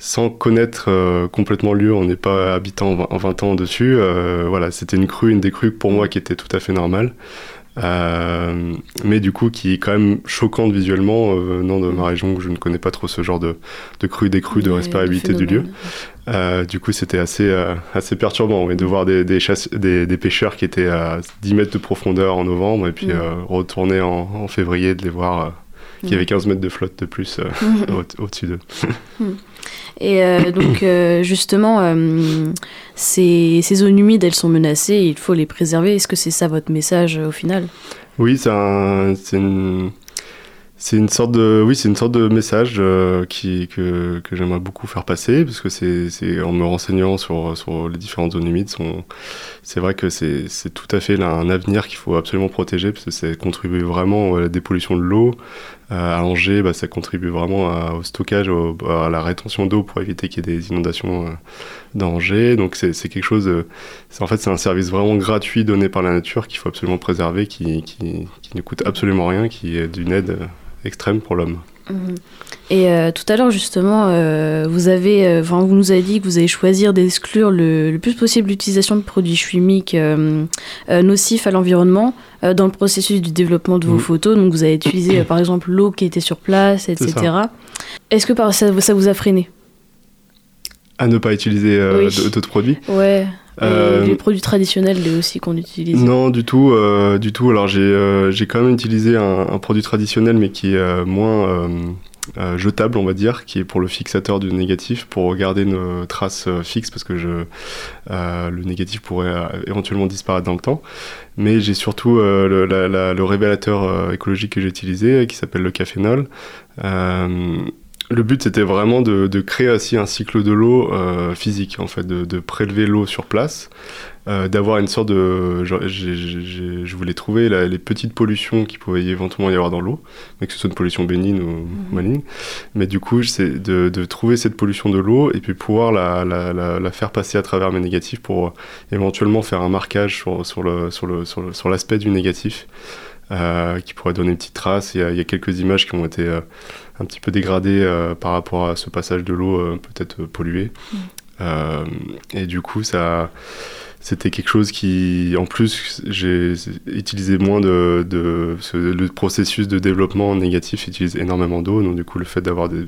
sans connaître complètement le lieu, on n'est pas habitant en vingt- en 20 ans dessus. voilà, c'était une crue, une des crues pour moi qui était tout à fait normale. Euh, mais du coup, qui est quand même choquante visuellement, euh, venant de ma région où je ne connais pas trop ce genre de, de crue, des crues, de respirabilité du lieu. Euh, du coup, c'était assez, euh, assez perturbant ouais, de voir des, des, chasse- des, des pêcheurs qui étaient à 10 mètres de profondeur en novembre et puis Mm. euh, retourner en, en février, de les voir euh, qu'il y Mm. avait 15 mètres de flotte de plus Mm. au- au-dessus d'eux. [LAUGHS] Et euh, donc, justement, ces, ces zones humides, elles sont menacées, et il faut les préserver. Est-ce que c'est ça votre message au final? Oui, c'est un- c'est une, c'est une sorte de, oui, c'est une sorte de message euh, qui, que, que j'aimerais beaucoup faire passer, parce que c'est, en me renseignant sur, sur les différentes zones humides, c'est vrai que c'est, tout à fait un avenir qu'il faut absolument protéger, parce que ça contribue vraiment à la dépollution de l'eau. Euh, à Angers, bah, ça contribue vraiment au stockage, à la rétention d'eau pour éviter qu'il y ait des inondations euh. Donc c'est, quelque chose, euh, en fait, c'est un service vraiment gratuit donné par la nature qu'il faut absolument préserver, qui, qui, qui ne coûte absolument rien, qui est d'une aide extrême pour l'homme. Mhm. Et euh, tout à l'heure, justement, euh, vous, avez, euh, enfin, vous nous avez dit que vous allez choisir d'exclure le, le plus possible l'utilisation de produits chimiques euh, nocifs à l'environnement dans le processus du développement de vos Mhm. photos. Donc, vous avez utilisé, par exemple, l'eau qui était sur place, etc. Est-ce que ça, ça vous a freiné? À ne pas utiliser euh, Oui. d'autres produits? Ouais. Et Euh, les produits traditionnels les aussi qu'on utilise. Non, du tout, euh, du tout. Alors j'ai euh, j'ai quand même utilisé un, un produit traditionnel, mais qui est euh, moins euh, euh, jetable, on va dire, qui est pour le fixateur du négatif, pour garder une trace euh, fixe, parce que je, euh, le négatif pourrait euh, éventuellement disparaître dans le temps. Mais j'ai surtout euh, le, la- la- le révélateur euh, écologique que j'ai utilisé, qui s'appelle le cafénol. Le but, c'était vraiment de, de créer aussi un cycle de l'eau euh, physique, en fait, de, de prélever l'eau sur place, euh, d'avoir une sorte de... genre, je voulais trouver la- les petites pollutions qui pouvaient éventuellement y avoir dans l'eau, mais que ce soit une pollution bénigne ou maligne. Mais du coup, c'est de, de trouver cette pollution de l'eau et puis pouvoir la, la, la, la faire passer à travers mes négatifs pour euh, éventuellement faire un marquage sur, sur le, sur le, sur le- sur l'aspect du négatif. euh, qui pourrait donner une petite trace. Il y a, il y a quelques images qui ont été euh, un petit peu dégradées euh, par rapport à ce passage de l'eau euh, peut-être euh, pollué. Euh, et du coup, ça, c'était quelque chose qui, en plus, j'ai utilisé moins de, de ce- le processus de développement négatif utilise énormément d'eau, donc du coup, le fait d'avoir euh,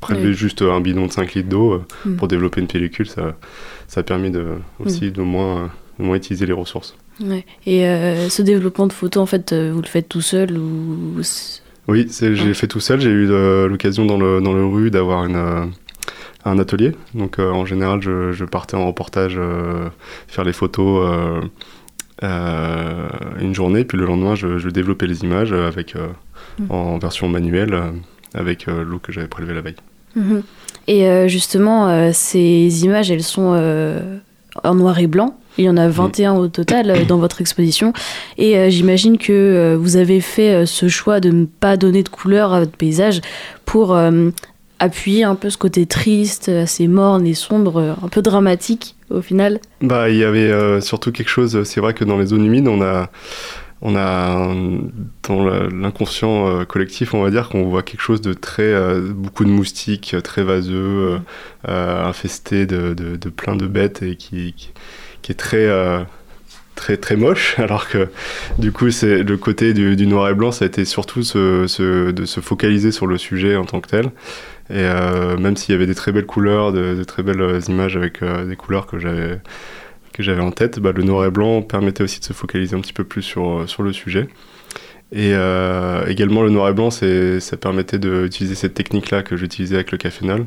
prélevé Oui. juste un bidon de 5 litres d'eau Mm. pour développer une pellicule, ça, ça a permis de, aussi de moins, de moins utiliser les ressources. Ouais. Et euh, ce développement de photos, en fait, vous le faites tout seul ou Oui, j'ai Ouais. fait tout seul. J'ai eu euh, l'occasion dans le, dans le rue d'avoir une, euh, un atelier. Donc euh, en général, je, je partais en reportage euh, faire les photos euh, une journée, puis le lendemain, je, je développais les images avec, Mm. en version manuelle avec l'eau que j'avais prélevée la veille. Mhm. Et justement, ces images, elles sont en noir et blanc. Il y en a 21 au total euh, dans votre exposition. Et euh, j'imagine que euh, vous avez fait ce choix de ne pas donner de couleur à votre paysage pour appuyer un peu ce côté triste, assez morne et sombre, un peu dramatique au final. Bah, il y avait surtout quelque chose. C'est vrai que dans les zones humides, on a, on a dans l'inconscient collectif, on va dire qu'on voit quelque chose de très, beaucoup de moustiques, très vaseux, infesté de, de, plein de bêtes et qui, qui est très, euh, très, très moche. [LAUGHS] Alors que du coup, c'est le côté du, noir et blanc, ça a été surtout ce, de se focaliser sur le sujet en tant que tel. Et euh, même s'il y avait des très belles couleurs, de, très belles euh, images avec des couleurs que j'avais que j'avais en tête, bah, le noir et blanc permettait aussi de se focaliser un petit peu plus sur, sur le sujet. Et euh, également, le noir et blanc, ça permettait d'utiliser cette technique-là que j'utilisais avec le cafénol,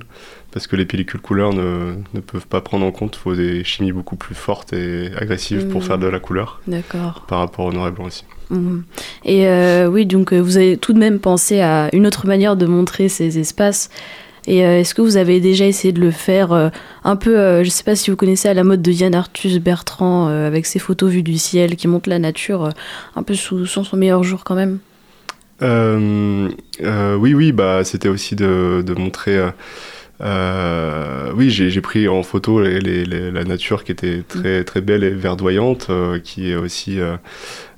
parce que les pellicules couleurs ne, ne peuvent pas prendre en compte, il faut des chimies beaucoup plus fortes et agressives pour Mhm. faire de la couleur, D'accord. par rapport au noir et blanc aussi. Mhm. Et euh, oui, donc euh, vous avez tout de même pensé à une autre manière de montrer ces espaces. Et euh, est-ce que vous avez déjà essayé de le faire euh, un peu, euh, je sais pas si vous connaissez à la mode de Yann Arthus Bertrand, avec ses photos vues du ciel, qui montrent la nature un peu sous, sous son meilleur jour quand même? Euh, euh, oui, oui, bah, c'était aussi de, de montrer. euh, oui, j'ai pris en photo les- les- les- la nature qui était très, très belle et verdoyante, qui est aussi.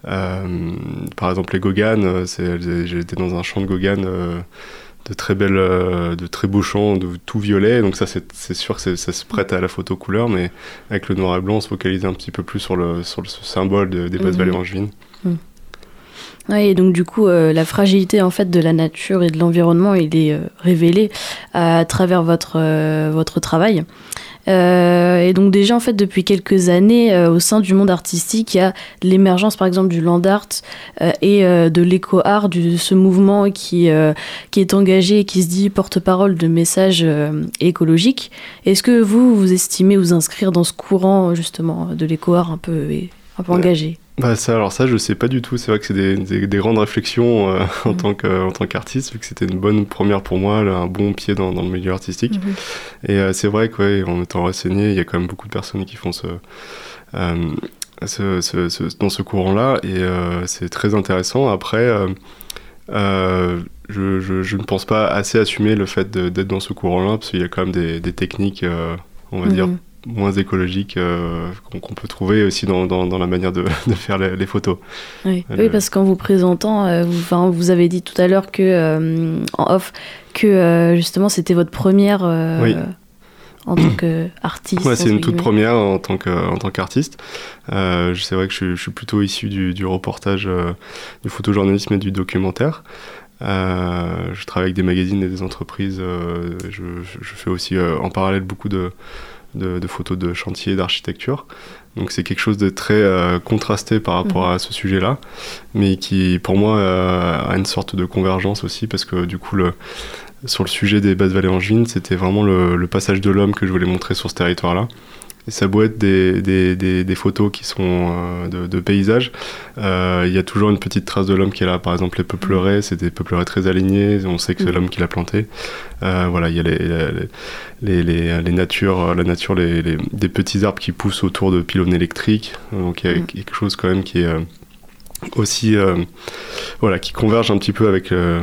par exemple, les Goganes, j'étais dans un champ de Goganes. De très belles, euh, de très beaux champs, de tout violet. Donc ça, c'est sûr que ça se prête à la photo couleur, mais avec le noir et blanc, on se focalisait un petit peu plus sur le, sur le symbole de- des basses Mhm. vallées angevines. Ouais, et donc du coup, euh, la fragilité en fait de la nature et de l'environnement, il est euh, révélé à travers votre euh, votre travail. Euh, et donc déjà en fait depuis quelques années euh, au sein du monde artistique, il y a l'émergence par exemple du land art euh, et euh, de l'éco art, de ce mouvement qui euh, qui est engagé et qui se dit porte-parole de messages euh, écologiques. Est-ce que vous vous estimez vous inscrire dans ce courant justement de l'éco art un peu un peu engagé? Bah ça, alors ça, je sais pas du tout. C'est vrai que c'est des, des- des grandes réflexions euh, [LAUGHS] en Mhm. tant que- en tant qu'artiste, vu que c'était une bonne première pour moi, là, un bon pied dans, dans le milieu artistique. Mhm. Et euh, c'est vrai que, ouais, en étant renseigné, il y a quand même beaucoup de personnes qui font ce, euh, ce- ce- ce- dans ce courant-là, et euh, c'est très intéressant. Après, euh, euh, je, je- je ne pense pas assez assumer le fait de- d'être dans ce courant-là, parce qu'il y a quand même des, des techniques, euh, on va dire, Mhm. Moins écologiques euh, qu'on peut trouver aussi dans, dans- dans la manière de, [LAUGHS] de faire les, les photos. Oui, Euh, oui, parce qu'en vous présentant, euh, vous, enfin, vous avez dit tout à l'heure que en off que justement c'était votre première Oui. en tant qu'artiste. [COUGHS] Ouais, c'est une toute première en tant que- en tant qu'artiste. C'est vrai que je, suis- je suis plutôt issu du, du reportage, du photojournalisme et du documentaire. Je travaille avec des magazines et des entreprises. je, fais aussi en parallèle beaucoup de, de, de photos de chantier, d'architecture. Donc c'est quelque chose de très euh, contrasté par rapport Mhm. à ce sujet-là, mais qui pour moi euh, a une sorte de convergence aussi, parce que du coup, le, sur le sujet des basses vallées angevines, c'était vraiment le, le passage de l'homme que je voulais montrer sur ce territoire-là. Et ça doit être des, des, des, des photos qui sont euh, de, de paysages. Euh, Il y a toujours une petite trace de l'homme qui est là. Par exemple, les peupleraies, c'est des peupleraies très alignés. On sait que c'est Mhm. l'homme qui l'a planté. Euh, voilà, il y a les, les, les, les, natures, la nature, des petits arbres qui poussent autour de pylônes électriques. Donc il y a Mhm. quelque chose quand même qui est aussi, euh, voilà, qui converge un petit peu avec, euh,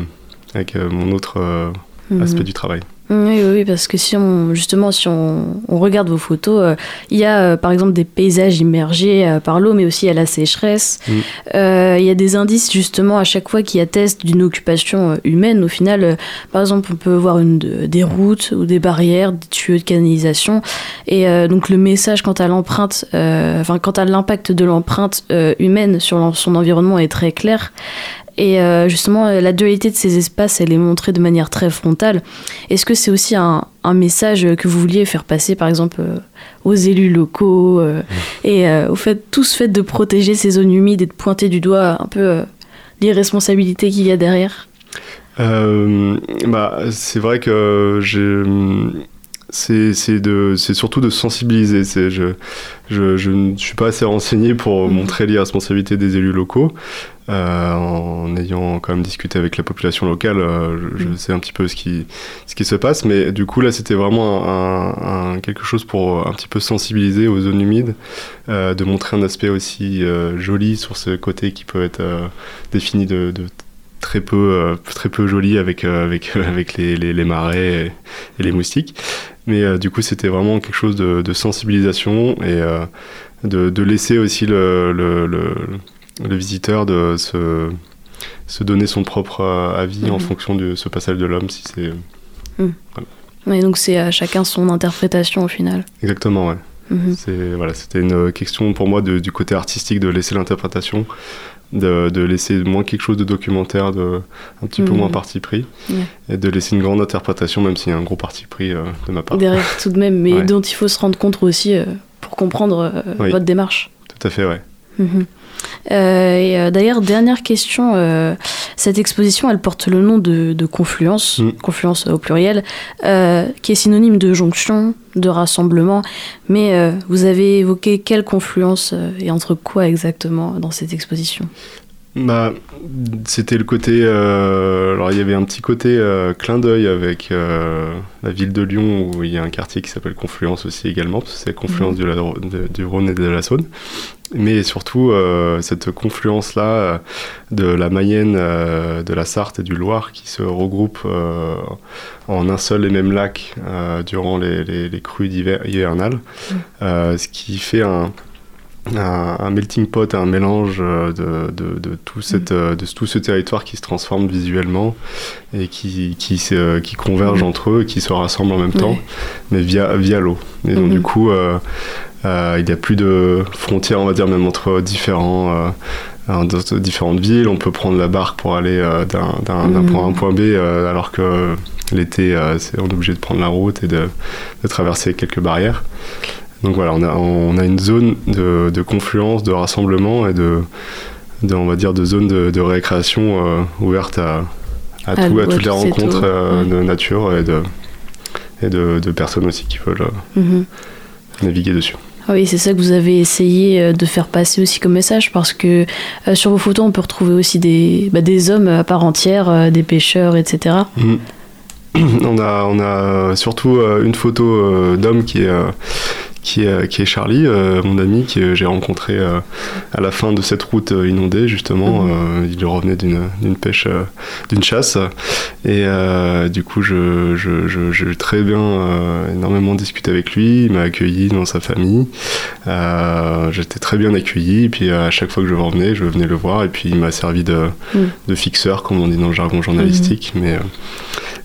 avec euh, mon autre Mhm. aspect du travail. Oui, oui, parce que si on, justement, si on, on regarde vos photos, euh, il y a euh, par exemple des paysages immergés euh, par l'eau, mais aussi a la sécheresse. Mm. Il y a des indices justement à chaque fois qui attestent d'une occupation humaine. Au final, par exemple, on peut voir une, de- des routes ou des barrières, des tuyaux de canalisation. Et donc le message quant à l'empreinte, enfin quant à l'impact de l'empreinte humaine sur son environnement est très clair. Et euh, justement, euh, la dualité de ces espaces, elle est montrée de manière très frontale. Est-ce que c'est aussi un, un message que vous vouliez faire passer, par exemple, euh, aux élus locaux euh, et au fait, tout ce fait de protéger ces zones humides et de pointer du doigt un peu l'irresponsabilité qu'il y a derrière? Bah, c'est vrai que j'ai. C'est c'est de- c'est surtout de sensibiliser. Je, je, je ne suis pas assez renseigné pour Mhm. montrer l'irresponsabilité des élus locaux. Euh, en ayant quand même discuté avec la population locale, euh, je, je Mhm. sais un petit peu ce qui, ce qui se passe. Mais du coup, là, c'était vraiment un, un- quelque chose pour un petit peu sensibiliser aux zones humides, euh, de montrer un aspect aussi euh, joli sur ce côté qui peut être euh, défini de, de très peu, euh, très peu joli avec, euh, avec, avec les, les, les marais et, et les moustiques. Mais euh, du coup, c'était vraiment quelque chose de, de sensibilisation et euh, de, de laisser aussi le, le, le, le visiteur de se, se donner son propre euh, avis en Mhm. fonction de ce passage de l'homme, si c'est Et donc c'est à chacun son interprétation au final. exactement, ouais. C'est voilà, c'était une question pour moi de- du côté artistique de laisser l'interprétation, de, de laisser moins quelque chose de documentaire, de un petit peu Mhm. moins parti pris, et de laisser une grande interprétation, même s'il y a un gros parti pris euh, de ma part. Derrière tout de même, mais Ouais. dont il faut se rendre compte aussi euh, pour comprendre euh, Oui. votre démarche. Tout à fait, ouais. Mhm. Euh, euh, d'ailleurs, dernière question, euh, cette exposition, elle porte le nom de, de Confluence, Mm. Confluence au pluriel, qui est synonyme de jonction, de rassemblement. Mais vous avez évoqué quelle confluence et entre quoi exactement dans cette exposition? Bah, c'était le côté. euh, alors, il y avait un petit côté euh, clin d'œil avec euh, la ville de Lyon, où il y a un quartier qui s'appelle Confluence aussi également, parce que c'est confluence Mhm. du, la- de- du Rhône et de la Saône. Mais surtout, cette confluence-là de la Mayenne, de la Sarthe et du Loir qui se regroupent en un seul et même lac durant les, les- les crues hivernales, Euh, ce qui fait un, un, un melting pot, un mélange euh, de, de, de tout, cette, euh, de tout ce territoire qui se transforme visuellement et qui, qui, se- qui converge Mhm. entre eux qui se rassemblent en même temps, mais via, via l'eau. Et donc, du coup, euh, euh, il n'y a plus de frontières, on va dire, même entre différents. euh, différentes villes, on peut prendre la barque pour aller d'un Mhm. point A à un point B, alors que l'été, on est obligé de prendre la route et de, de traverser quelques barrières. Donc voilà, on a, on a une zone de, de confluence, de rassemblement et de, de, on va dire, de zone de, de récréation euh, ouverte à, à, À tout- à toutes les rencontres euh, ouais. de nature et de, et de, personnes aussi qui veulent euh, Mhm. naviguer dessus. Ah Oui, c'est ça que vous avez essayé de faire passer aussi comme message, parce que euh, sur vos photos, on peut retrouver aussi des, bah, des hommes à part entière, euh, des pêcheurs, etc. Mhm. [CLEARS THROAT] on, a, on a surtout euh, une photo d'homme qui est, qui, est, qui est Charlie, euh, mon ami, que j'ai rencontré euh, à la fin de cette route euh, inondée, justement. Mhm. Il revenait d'une pêche, d'une chasse. Et du coup, je, je, je- j'ai très bien, énormément discuté avec lui. Il m'a accueilli dans sa famille. J'étais très bien accueilli. Et puis, à chaque fois que je revenais, je venais le voir. Et puis, il m'a servi de, Mhm. de fixeur, comme on dit dans le jargon journalistique. Mais.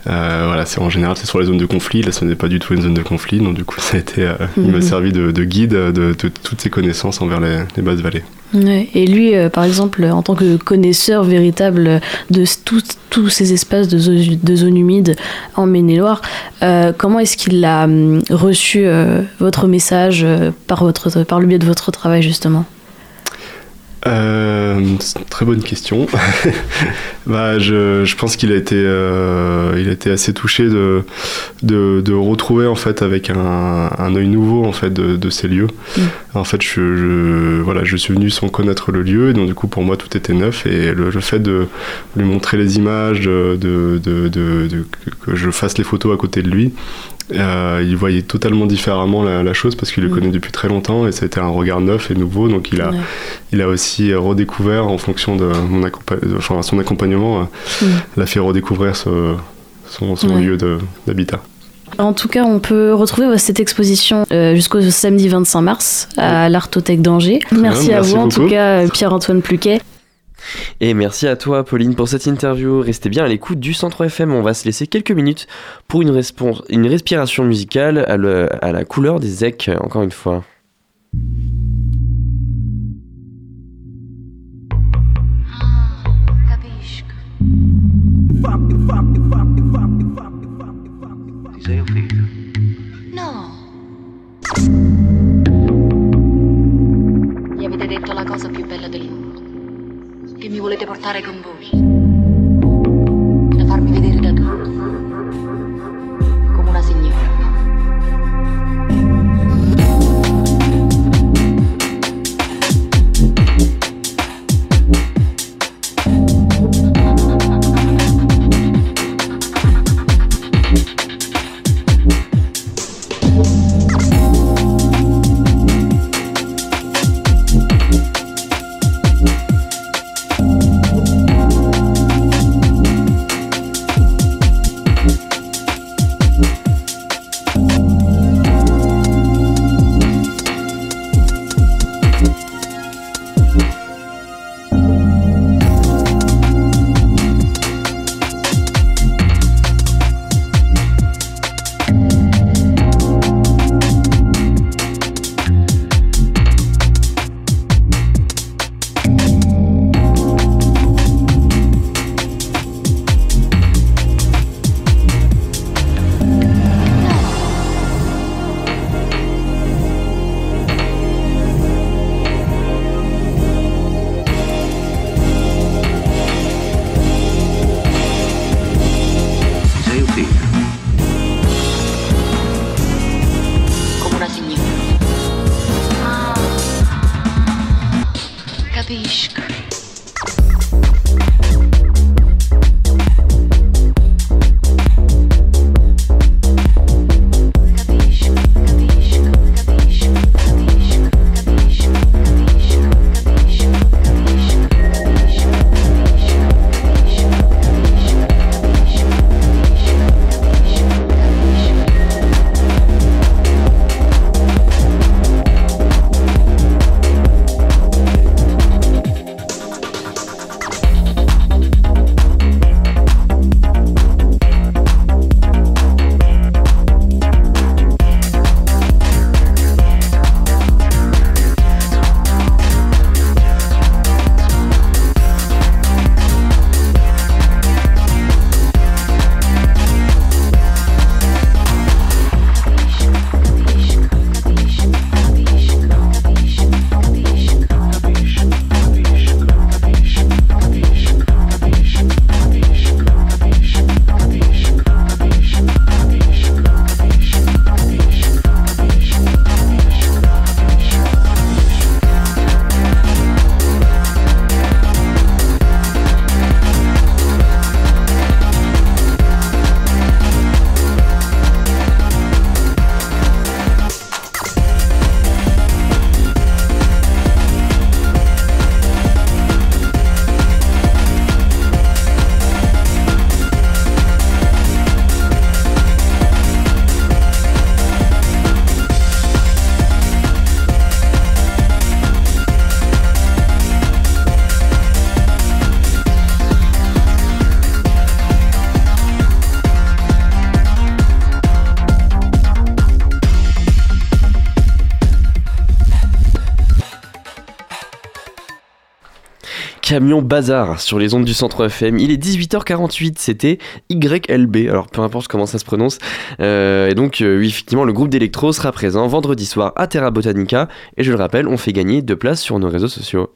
Euh, Euh, voilà, c'est en général c'est sur les zones de conflit. Là, ce n'est pas du tout une zone de conflit, donc du coup, ça a été, euh, il m'a Mhm. servi de, de guide de, de toutes ses connaissances envers les, les basses vallées. Ouais. Et lui, euh, par exemple, en tant que connaisseur véritable de tous ces espaces de, zo- de zones humides en Maine-et-Loire, euh, comment est-ce qu'il a hum, reçu euh, votre message euh, par, votre, par le biais de votre travail, justement? Euh, c'est une très bonne question. [LAUGHS] bah, je, je pense qu'il a été, euh, il a été assez touché de, de, de retrouver en fait avec un, un œil nouveau en fait de, de ces lieux. Mm. En fait, je, je- voilà, je suis venu sans connaître le lieu, et donc du coup pour moi tout était neuf et le, le fait de lui montrer les images, de, de, que je fasse les photos à côté de lui. Euh, il voyait totalement différemment la, la chose parce qu'il le Mm. connaît depuis très longtemps et c'était un regard neuf et nouveau donc il a, Ouais. il a aussi redécouvert en fonction de mon accompa- enfin, son accompagnement, euh, Mm. l'a fait redécouvrir ce- son, son Ouais. lieu d'habitat. En tout cas, on peut retrouver cette exposition euh, jusqu'au samedi 25 mars à l'Artothèque d'Angers. Merci, à vous, en tout cas, Pierre-Antoine Pluquet. Et merci à toi, Pauline, pour cette interview. Restez bien à l'écoute du Centre FM. On va se laisser quelques minutes pour une, respiration musicale à, la couleur des EC, encore une fois. Camion Bazar sur les ondes du centre FM. Il est 18h48, c'était YLB, alors peu importe comment ça se prononce. Euh, et donc, euh, oui, effectivement, le groupe d'électro sera présent vendredi soir à Terra Botanica. Et je le rappelle, on fait gagner deux places sur nos réseaux sociaux.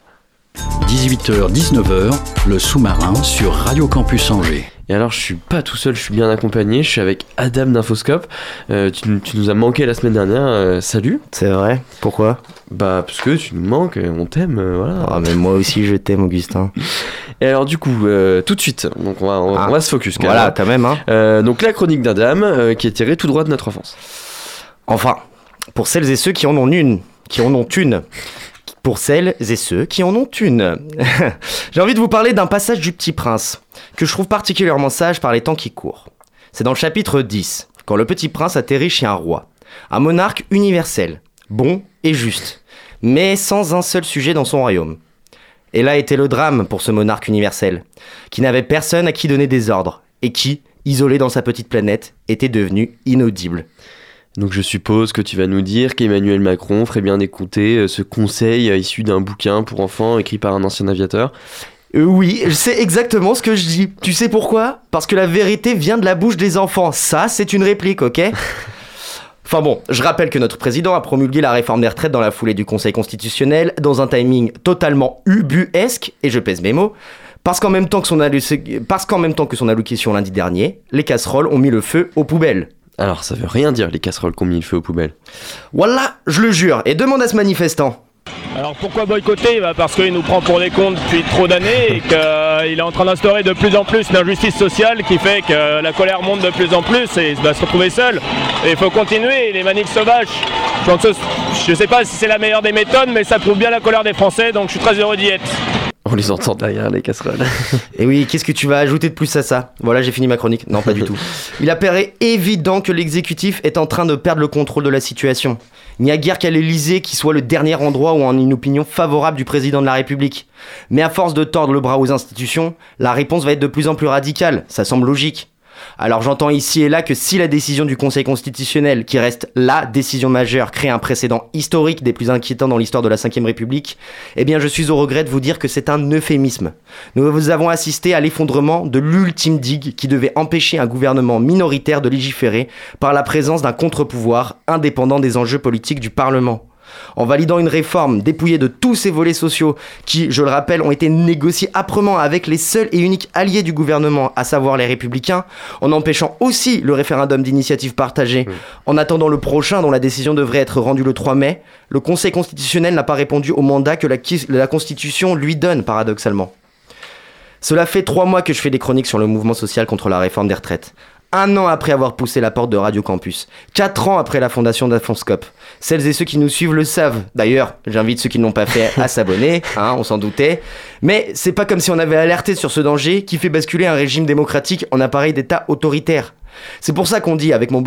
18h-19h, le sous-marin sur Radio Campus Angers. Et alors, je suis pas tout seul, je suis bien accompagné. Je suis avec Adam d'Infoscope. Euh, tu, nous- tu nous as manqué la semaine dernière. euh, salut. C'est vrai Pourquoi? Bah, parce que tu nous manques, euh, on t'aime, euh, voilà. Ah, mais moi aussi je t'aime, Augustin. [LAUGHS] Et alors, du coup, tout de suite, donc on va, on, Ah. on va se focus. quand Voilà, quand même, hein. Donc, la chronique d'Adam qui est tirée tout droit de notre enfance. Enfin, pour celles et ceux qui en ont une, qui en ont une. Pour celles et ceux qui en ont une. [LAUGHS] J'ai envie de vous parler d'un passage du Petit Prince, que je trouve particulièrement sage par les temps qui courent. C'est dans le chapitre 10, quand le Petit Prince atterrit chez un roi, un monarque universel, bon et juste, mais sans un seul sujet dans son royaume. Et là était le drame pour ce monarque universel, qui n'avait personne à qui donner des ordres, et qui, isolé dans sa petite planète, était devenu inaudible. Donc je suppose que tu vas nous dire qu'Emmanuel Macron ferait bien d'écouter euh, ce conseil euh, issu d'un bouquin pour enfants écrit par un ancien aviateur. Euh, oui, c'est exactement ce que je dis. Tu sais pourquoi? Parce que la vérité vient de la bouche des enfants. Ça, c'est une réplique, ok? [LAUGHS] Enfin bon, je rappelle que notre président a promulgué la réforme des retraites dans la foulée du Conseil constitutionnel, dans un timing totalement ubuesque, et je pèse mes mots, parce qu'en même même temps que son allocution lundi dernier, les casseroles ont mis le feu aux poubelles. Alors ça veut rien dire les casseroles qu'on mis le feu aux poubelles. Voilà, je le jure, et demande à ce manifestant. Alors pourquoi boycotter? Bah, Parce qu'il nous prend pour des comptes depuis trop d'années et qu'il est en train d'instaurer de plus en plus l'injustice sociale qui fait que la colère monte de plus en plus et il va se retrouver seul. Et il faut continuer, les manifs sauvages. Je je sais pas si c'est la meilleure des méthodes, mais ça prouve bien la colère des Français, donc je suis très heureux d'y être. On les entend derrière les casseroles. Et oui, qu'est-ce que tu vas ajouter de plus à ça? Voilà, j'ai fini ma chronique. Non, pas du tout. Il apparaît évident que l'exécutif est en train de perdre le contrôle de la situation. Il n'y a guère qu'à l'Elysée qui soit le dernier endroit où on a une opinion favorable du président de la République. Mais à force de tordre le bras aux institutions, la réponse va être de plus en plus radicale. Ça semble logique. Alors j'entends ici et là que si la décision du Conseil constitutionnel, qui reste la décision majeure, crée un précédent historique des plus inquiétants dans l'histoire de la Ve République, eh bien je suis au regret de vous dire que c'est un euphémisme. Nous avons assisté à l'effondrement de l'ultime digue qui devait empêcher un gouvernement minoritaire de légiférer par la présence d'un contre-pouvoir indépendant des enjeux politiques du Parlement. En validant une réforme dépouillée de tous ces volets sociaux qui, je le rappelle, ont été négociés âprement avec les seuls et uniques alliés du gouvernement, à savoir les républicains, en empêchant aussi le référendum d'initiative partagée, en attendant le prochain dont la décision devrait être rendue le 3 mai, le Conseil constitutionnel n'a pas répondu au mandat que la, la Constitution lui donne, paradoxalement. Cela fait trois mois que je fais des chroniques sur le mouvement social contre la réforme des retraites. Un an après avoir poussé la porte de Radio Campus. Quatre ans après la fondation d'Afonscope. Celles et ceux qui nous suivent le savent. D'ailleurs, j'invite ceux qui ne l'ont pas fait à [LAUGHS] s'abonner, hein, on s'en doutait. Mais c'est pas comme si on avait alerté sur ce danger qui fait basculer un régime démocratique en appareil d'État autoritaire. C'est pour ça qu'on dit, avec mon,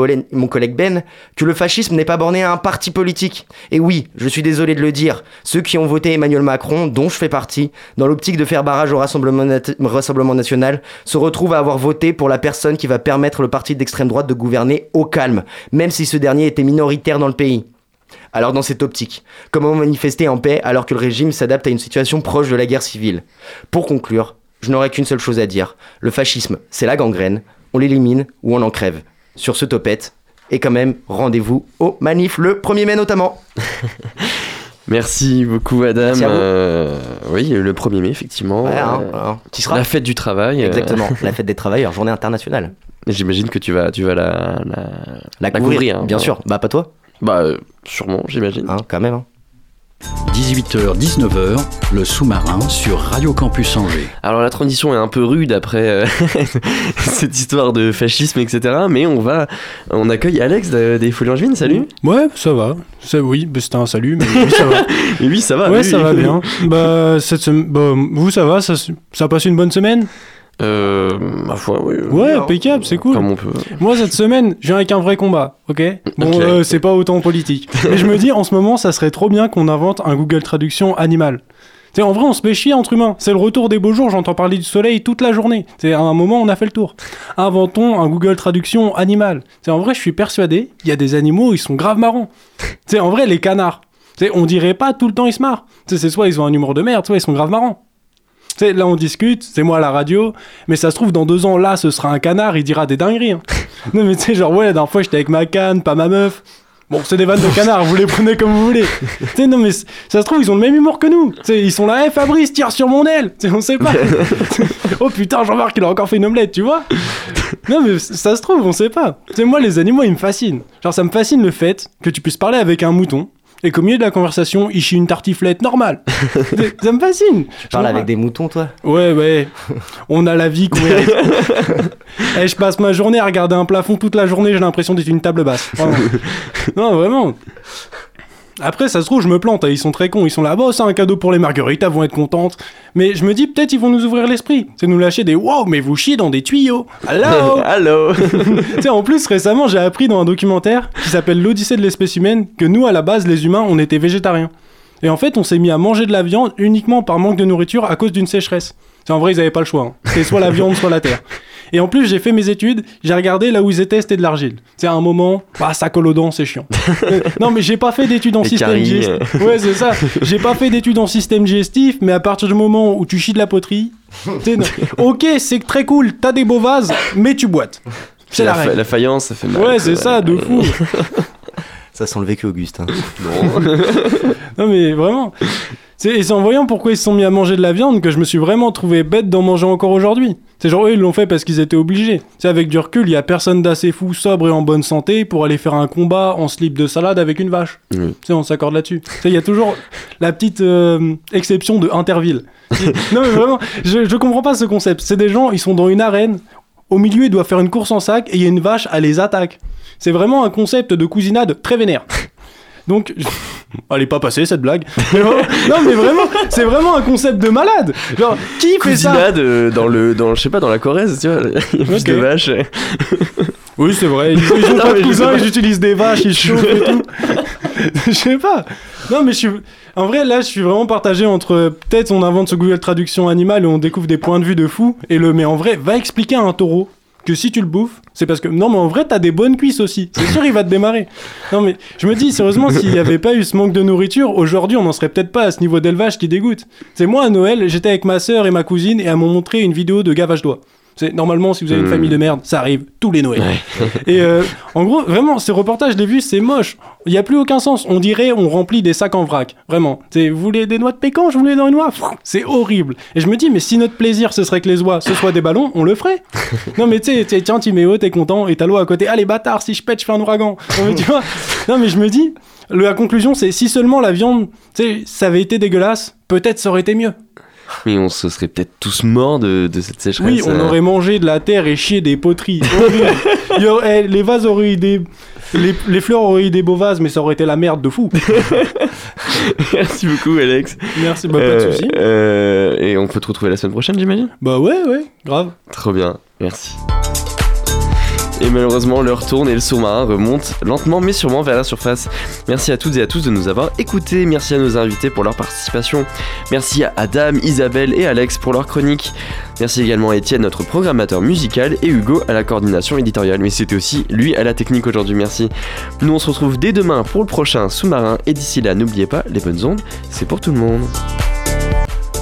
collègue Ben, que le fascisme n'est pas borné à un parti politique. Et oui, je suis désolé de le dire, ceux qui ont voté Emmanuel Macron, dont je fais partie, dans l'optique de faire barrage au Rassemblement, Rassemblement national, se retrouvent à avoir voté pour la personne qui va permettre le parti d'extrême droite de gouverner au calme, même si ce dernier était minoritaire dans le pays. Alors dans cette optique, comment manifester en paix alors que le régime s'adapte à une situation proche de la guerre civile? Pour conclure, je n'aurai qu'une seule chose à dire. Le fascisme, c'est la gangrène. On l'élimine ou on en crève. Sur ce topette. Et quand même, rendez-vous au manif le 1er mai notamment. [LAUGHS] Merci beaucoup Adam. Merci à vous. Euh, oui, le 1er mai effectivement. Ouais, hein, Euh, hein. Seras La fête du travail. euh, Exactement, [LAUGHS] la fête des travailleurs, journée internationale. J'imagine que tu vas, tu vas la, la, La couvrir, hein. bien sûr. Bah pas toi Bah sûrement, j'imagine. Hein, quand même. Hein. 18h-19h, le sous-marin sur Radio Campus Angers. Alors la transition est un peu rude après euh, [LAUGHS] cette histoire de fascisme, etc. Mais on va, on accueille Alex de- des Folies Angevines. Salut. Ouais, ça va. Ça, oui, bah, c'était un salut, mais oui, ça va. Et [LAUGHS] lui, ça va. ouais, lui, ça va bien. Bah, cette sem- bah, vous, ça va? Ça, ça a passé une bonne semaine? Euh, ma foi, oui. Ouais, impeccable, c'est cool. Comme on peut. Moi, cette semaine, je viens avec un vrai combat, ok? Bon, euh, c'est pas autant politique. [LAUGHS] Mais je me dis, en ce moment, ça serait trop bien qu'on invente un Google Traduction animal. Tu sais, en vrai, on se fait chier entre humains. C'est le retour des beaux jours, j'entends parler du soleil toute la journée. C'est à un moment, on a fait le tour. Inventons un Google Traduction animal. C'est en vrai, je suis persuadé, il y a des animaux, ils sont grave marrants. C'est en vrai, les canards. Tu sais, on dirait pas tout le temps ils se marrent. Tu sais, c'est soit ils ont un humour de merde, soit ils sont grave marrants. Tu sais, là on discute, c'est moi à la radio, mais ça se trouve dans deux ans, là ce sera un canard, il dira des dingueries. hein. [LAUGHS] non mais tu sais, genre ouais, la dernière fois j'étais avec ma canne, pas ma meuf. Bon, c'est des vannes de canard, vous les prenez comme vous voulez. tu non mais ça se trouve, ils ont le même humour que nous. Tu sais, ils sont là, hey, Fabrice, tire sur mon aile. Tu sais, on sait pas. [LAUGHS] [LAUGHS] oh putain, Jean-Marc, il a encore fait une omelette, tu vois. Non mais ça se trouve, on sait pas. Tu moi les animaux, ils me fascinent. Genre, ça me fascine le fait que tu puisses parler avec un mouton. Et qu'au milieu de la conversation, il chie une tartiflette normale. [LAUGHS] ça me fascine. Tu parles avec des moutons, toi? Ouais, ouais. On a la vie qu'on mérite. [LAUGHS] Eh, je passe ma journée à regarder un plafond toute la journée, j'ai l'impression d'être une table basse. Vraiment. [LAUGHS] non, vraiment. Après, ça se trouve, je me plante, hein, ils sont très cons, ils sont là, bon, c'est un cadeau pour les marguerites, elles vont être contentes. Mais je me dis, peut-être ils vont nous ouvrir l'esprit. C'est nous lâcher des wow, mais vous chiez dans des tuyaux. Allô [LAUGHS] Allô [LAUGHS] Tu sais, en plus, récemment, j'ai appris dans un documentaire qui s'appelle L'Odyssée de l'espèce humaine que nous, à la base, les humains, on était végétariens. Et en fait, on s'est mis à manger de la viande uniquement par manque de nourriture à cause d'une sécheresse. C'est en vrai, ils avaient pas le choix. hein. C'était soit la viande, soit la terre. Et en plus, j'ai fait mes études, j'ai regardé là où ils étaient, c'était de l'argile. C'est à un moment, bah, ça colle aux dents, c'est chiant. [LAUGHS] Non, mais j'ai pas fait d'études en système digestif. euh. Ouais, c'est ça. J'ai pas fait d'études en système digestif, mais à partir du moment où tu chies de la poterie, [LAUGHS] ok, c'est très cool, t'as des beaux vases, mais tu boites. C'est la, la, fa- la faïence, ça fait mal. Ouais, c'est ça, de fou. [LAUGHS] Ça sent le vécu, Augustin. non, mais vraiment. C'est- Et c'est en voyant pourquoi ils se sont mis à manger de la viande que je me suis vraiment trouvé bête d'en manger encore aujourd'hui. C'est genre, eux, ils l'ont fait parce qu'ils étaient obligés. C'est avec du recul, il y a personne d'assez fou, sobre et en bonne santé pour aller faire un combat en slip de salade avec une vache. Tu sais, on s'accorde là-dessus. Tu sais, il y a toujours la petite euh, exception de Interville. [LAUGHS] non, mais vraiment, je, je comprends pas ce concept. C'est des gens, ils sont dans une arène. Au milieu, ils doivent faire une course en sac et il y a une vache, elle les attaque. C'est vraiment un concept de cousinade très vénère. Donc, elle est pas passée cette blague. [LAUGHS] Mais vraiment- non, mais vraiment, c'est vraiment un concept de malade. Genre, qui fait ça euh, dans le, dans, je sais pas, dans la Corrèze, tu vois, [LAUGHS] il y a plus de vaches. Oui, c'est vrai. Ils, ils [LAUGHS] ont Non, pas de cousins, ils utilisent des vaches, ils chauffent et tout. Je sais pas. Non, mais je suis. En vrai, là, je suis vraiment partagé entre peut-être on invente ce Google Traduction animale et on découvre des points de vue de fou. Et le, mais en vrai, va expliquer à un taureau que si tu le bouffes, c'est parce que. Non, mais en vrai, t'as des bonnes cuisses aussi. C'est sûr, il va te démarrer. Non, mais je me dis, sérieusement, s'il n'y avait pas eu ce manque de nourriture, aujourd'hui, on n'en serait peut-être pas à ce niveau d'élevage qui dégoûte. C'est moi, à Noël, j'étais avec ma sœur et ma cousine et elles m'ont montré une vidéo de gavage d'oie. Normalement, si vous avez une Hmm. famille de merde, ça arrive tous les Noëls. Et euh, en gros, vraiment, ces reportages, je l'ai vu, c'est moche. Il n'y a plus aucun sens. On dirait on remplit des sacs en vrac. Vraiment. Vous voulez des noix de pécan Je voulais dans une noix. C'est horrible. Et je me dis, mais si notre plaisir, ce serait que les oies, ce soit des ballons, on le ferait. [LAUGHS] non, mais tu sais, tu tiens, Timéo, t'es content, et t'as l'eau à côté. Allez, bâtard, si je pète, je fais un ouragan. [LAUGHS] Non, mais tu vois Non, mais je me dis, la conclusion, c'est si seulement la viande, tu sais, ça avait été dégueulasse, peut-être ça aurait été mieux. Mais on se serait peut-être tous morts de, de cette sécheresse. Oui, on euh. aurait mangé de la terre et chié des poteries. [LAUGHS] Il aurait- eh, les vases auraient eu des. Les, les fleurs auraient eu des beaux vases, mais ça aurait été la merde de fou. [LAUGHS] Merci beaucoup, Alex. Merci, bah, pas de Euh, soucis. euh, et on peut te retrouver la semaine prochaine, j'imagine? Bah ouais, ouais, grave. Trop bien, merci. Et malheureusement, l'heure tourne et le sous-marin remonte lentement mais sûrement vers la surface. Merci à toutes et à tous de nous avoir écoutés. Merci à nos invités pour leur participation. Merci à Adam, Isabelle et Alex pour leur chronique. Merci également à Étienne, notre programmateur musical, et Hugo à la coordination éditoriale. Mais c'était aussi lui à la technique aujourd'hui. Merci. Nous, on se retrouve dès demain pour le prochain sous-marin. Et d'ici là, n'oubliez pas, les bonnes ondes, c'est pour tout le monde.